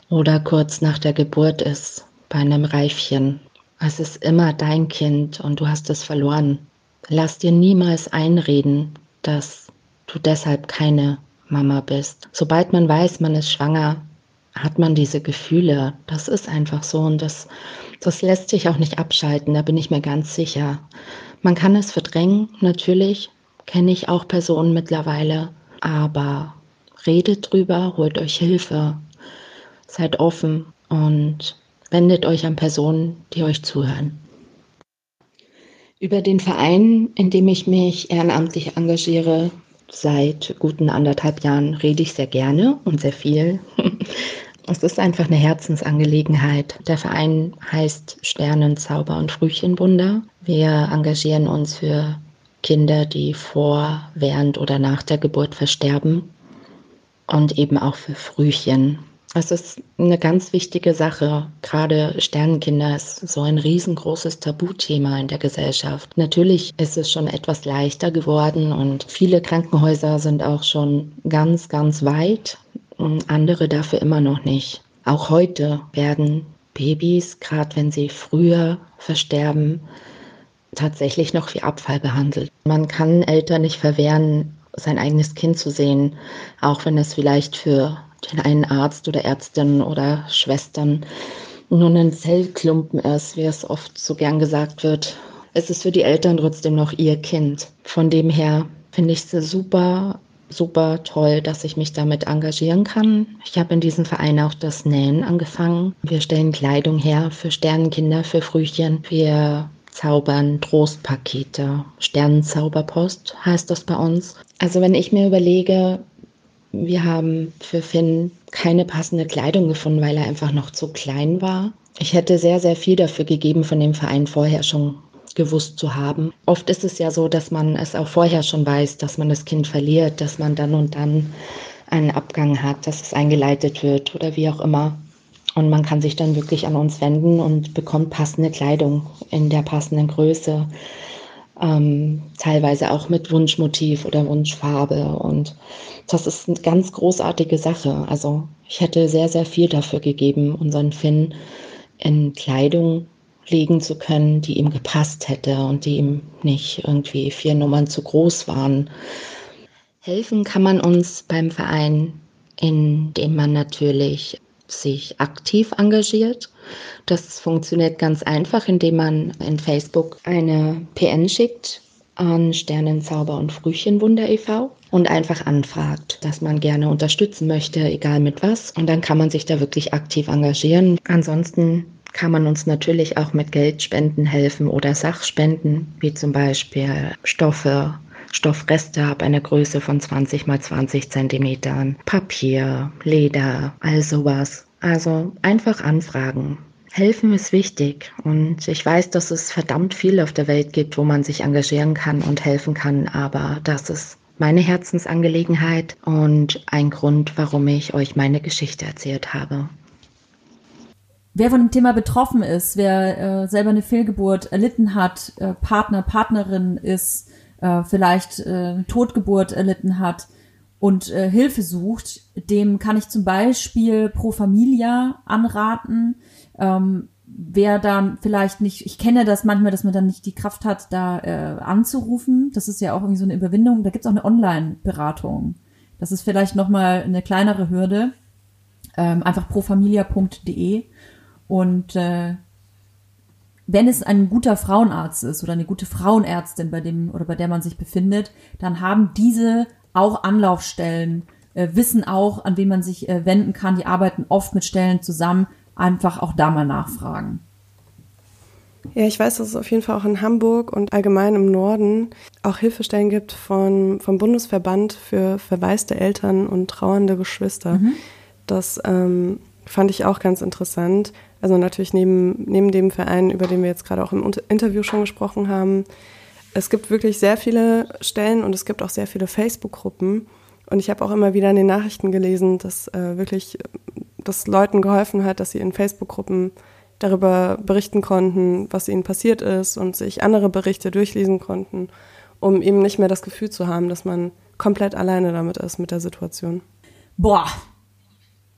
oder kurz nach der Geburt ist, bei einem Reifchen, es ist immer dein Kind und du hast es verloren. Lass dir niemals einreden, dass du deshalb keine Mama bist. Sobald man weiß, man ist schwanger, hat man diese Gefühle. Das ist einfach so und das, das lässt sich auch nicht abschalten, da bin ich mir ganz sicher. Man kann es verdrängen, natürlich, kenne ich auch Personen mittlerweile, aber redet drüber, holt euch Hilfe, seid offen und wendet euch an Personen, die euch zuhören. Über den Verein, in dem ich mich ehrenamtlich engagiere, seit guten anderthalb Jahren rede ich sehr gerne und sehr viel. Es ist einfach eine Herzensangelegenheit. Der Verein heißt Sternen, Zauber und Frühchenwunder. Wir engagieren uns für Kinder, die vor, während oder nach der Geburt versterben und eben auch für Frühchen. Es ist eine ganz wichtige Sache. Gerade Sternenkinder ist so ein riesengroßes Tabuthema in der Gesellschaft. Natürlich ist es schon etwas leichter geworden und viele Krankenhäuser sind auch schon ganz, ganz weit andere dafür immer noch nicht. Auch heute werden Babys, gerade wenn sie früher versterben, tatsächlich noch wie Abfall behandelt. Man kann Eltern nicht verwehren, sein eigenes Kind zu sehen, auch wenn es vielleicht für den einen Arzt oder Ärztin oder Schwestern nur ein Zellklumpen ist, wie es oft so gern gesagt wird. Es ist für die Eltern trotzdem noch ihr Kind. Von dem her finde ich es super super toll, dass ich mich damit engagieren kann. Ich habe in diesem Verein auch das Nähen angefangen. Wir stellen Kleidung her für Sternenkinder, für Frühchen. Wir zaubern Trostpakete. Sternenzauberpost heißt das bei uns. Also wenn ich mir überlege, wir haben für Finn keine passende Kleidung gefunden, weil er einfach noch zu klein war. Ich hätte sehr, sehr viel dafür gegeben, von dem Verein vorher schon gewusst zu haben. Oft ist es ja so, dass man es auch vorher schon weiß, dass man das Kind verliert, dass man dann und dann einen Abgang hat, dass es eingeleitet wird oder wie auch immer. Und man kann sich dann wirklich an uns wenden und bekommt passende Kleidung in der passenden Größe. Ähm, teilweise auch mit Wunschmotiv oder Wunschfarbe. Und das ist eine ganz großartige Sache. Also ich hätte sehr, sehr viel dafür gegeben, unseren Finn in Kleidung legen zu können, die ihm gepasst hätte und die ihm nicht irgendwie vier Nummern zu groß waren. Helfen kann man uns beim Verein, indem man natürlich sich aktiv engagiert. Das funktioniert ganz einfach, indem man in Facebook eine PN schickt an Sternenzauber und Frühchenwunder e.V. und einfach anfragt, dass man gerne unterstützen möchte, egal mit was. Und dann kann man sich da wirklich aktiv engagieren. Ansonsten kann man uns natürlich auch mit Geldspenden helfen oder Sachspenden, wie zum Beispiel Stoffe, Stoffreste ab einer Größe von 20 mal 20 Zentimetern, Papier, Leder, all sowas. Also einfach anfragen. Helfen ist wichtig und ich weiß, dass es verdammt viel auf der Welt gibt, wo man sich engagieren kann und helfen kann, aber das ist meine Herzensangelegenheit und ein Grund, warum ich euch meine Geschichte erzählt habe. Wer von dem Thema betroffen ist, wer äh, selber eine Fehlgeburt erlitten hat, äh, Partner, Partnerin ist, äh, vielleicht äh, Totgeburt erlitten hat und äh, Hilfe sucht, dem kann ich zum Beispiel Pro Familia anraten. Ähm, wer dann vielleicht nicht, ich kenne das manchmal, dass man dann nicht die Kraft hat, da äh, anzurufen. Das ist ja auch irgendwie so eine Überwindung. Da gibt's auch eine Online-Beratung. Das ist vielleicht nochmal eine kleinere Hürde. Ähm, einfach profamilia.de und äh, wenn es ein guter Frauenarzt ist oder eine gute Frauenärztin, bei dem oder bei der man sich befindet, dann haben diese auch Anlaufstellen, äh, wissen auch, an wen man sich äh, wenden kann. Die arbeiten oft mit Stellen zusammen. Einfach auch da mal nachfragen. Ja, ich weiß, dass es auf jeden Fall auch in Hamburg und allgemein im Norden auch Hilfestellen gibt von, vom Bundesverband für verwaiste Eltern und trauernde Geschwister. Mhm. Das ähm, fand ich auch ganz interessant. Also natürlich neben, neben dem Verein, über den wir jetzt gerade auch im Interview schon gesprochen haben. Es gibt wirklich sehr viele Stellen und es gibt auch sehr viele Facebook-Gruppen. Und ich habe auch immer wieder in den Nachrichten gelesen, dass äh, wirklich das Leuten geholfen hat, dass sie in Facebook-Gruppen darüber berichten konnten, was ihnen passiert ist und sich andere Berichte durchlesen konnten, um eben nicht mehr das Gefühl zu haben, dass man komplett alleine damit ist mit der Situation. Boah,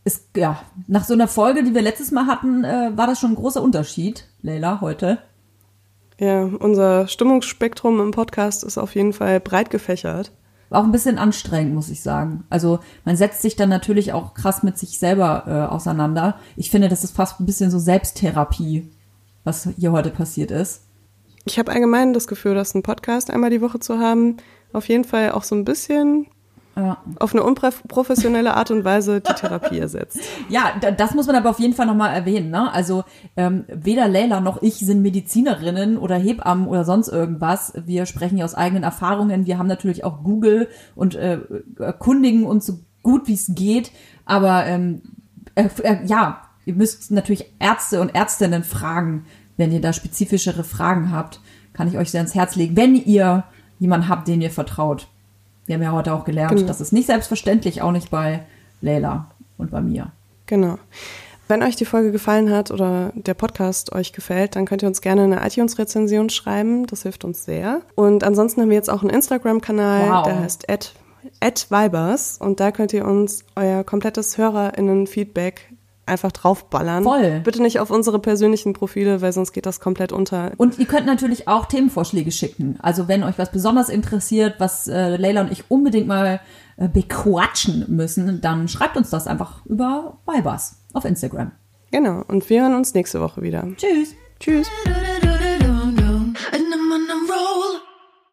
ist, ja, nach so einer Folge, die wir letztes Mal hatten, äh, war das schon ein großer Unterschied, Leila, heute. Ja, unser Stimmungsspektrum im Podcast ist auf jeden Fall breit gefächert. War auch ein bisschen anstrengend, muss ich sagen. Also man setzt sich dann natürlich auch krass mit sich selber äh, auseinander. Ich finde, das ist fast ein bisschen so Selbsttherapie, was hier heute passiert ist. Ich habe allgemein das Gefühl, dass ein Podcast einmal die Woche zu haben, auf jeden Fall auch so ein bisschen ja. auf eine unprofessionelle Art und Weise die Therapie ersetzt. Ja, das muss man aber auf jeden Fall nochmal erwähnen. Ne? Also ähm, weder Leila noch ich sind Medizinerinnen oder Hebammen oder sonst irgendwas. Wir sprechen hier aus eigenen Erfahrungen. Wir haben natürlich auch Google und äh, erkundigen uns so gut wie es geht. Aber ähm, äh, äh, ja, ihr müsst natürlich Ärzte und Ärztinnen fragen, wenn ihr da spezifischere Fragen habt. Kann ich euch sehr ans Herz legen, wenn ihr jemanden habt, den ihr vertraut. Wir haben ja heute auch gelernt, genau. das ist nicht selbstverständlich, auch nicht bei Leila und bei mir. Genau. Wenn euch die Folge gefallen hat oder der Podcast euch gefällt, dann könnt ihr uns gerne eine iTunes-Rezension schreiben. Das hilft uns sehr. Und ansonsten haben wir jetzt auch einen Instagram-Kanal, wow. der heißt @vibers und da könnt ihr uns euer komplettes HörerInnen-Feedback einfach draufballern. Voll. Bitte nicht auf unsere persönlichen Profile, weil sonst geht das komplett unter. Und ihr könnt natürlich auch Themenvorschläge schicken. Also wenn euch was besonders interessiert, was äh, Leila und ich unbedingt mal äh, bequatschen müssen, dann schreibt uns das einfach über Vibers auf Instagram. Genau. Und wir hören uns nächste Woche wieder. Tschüss. Tschüss.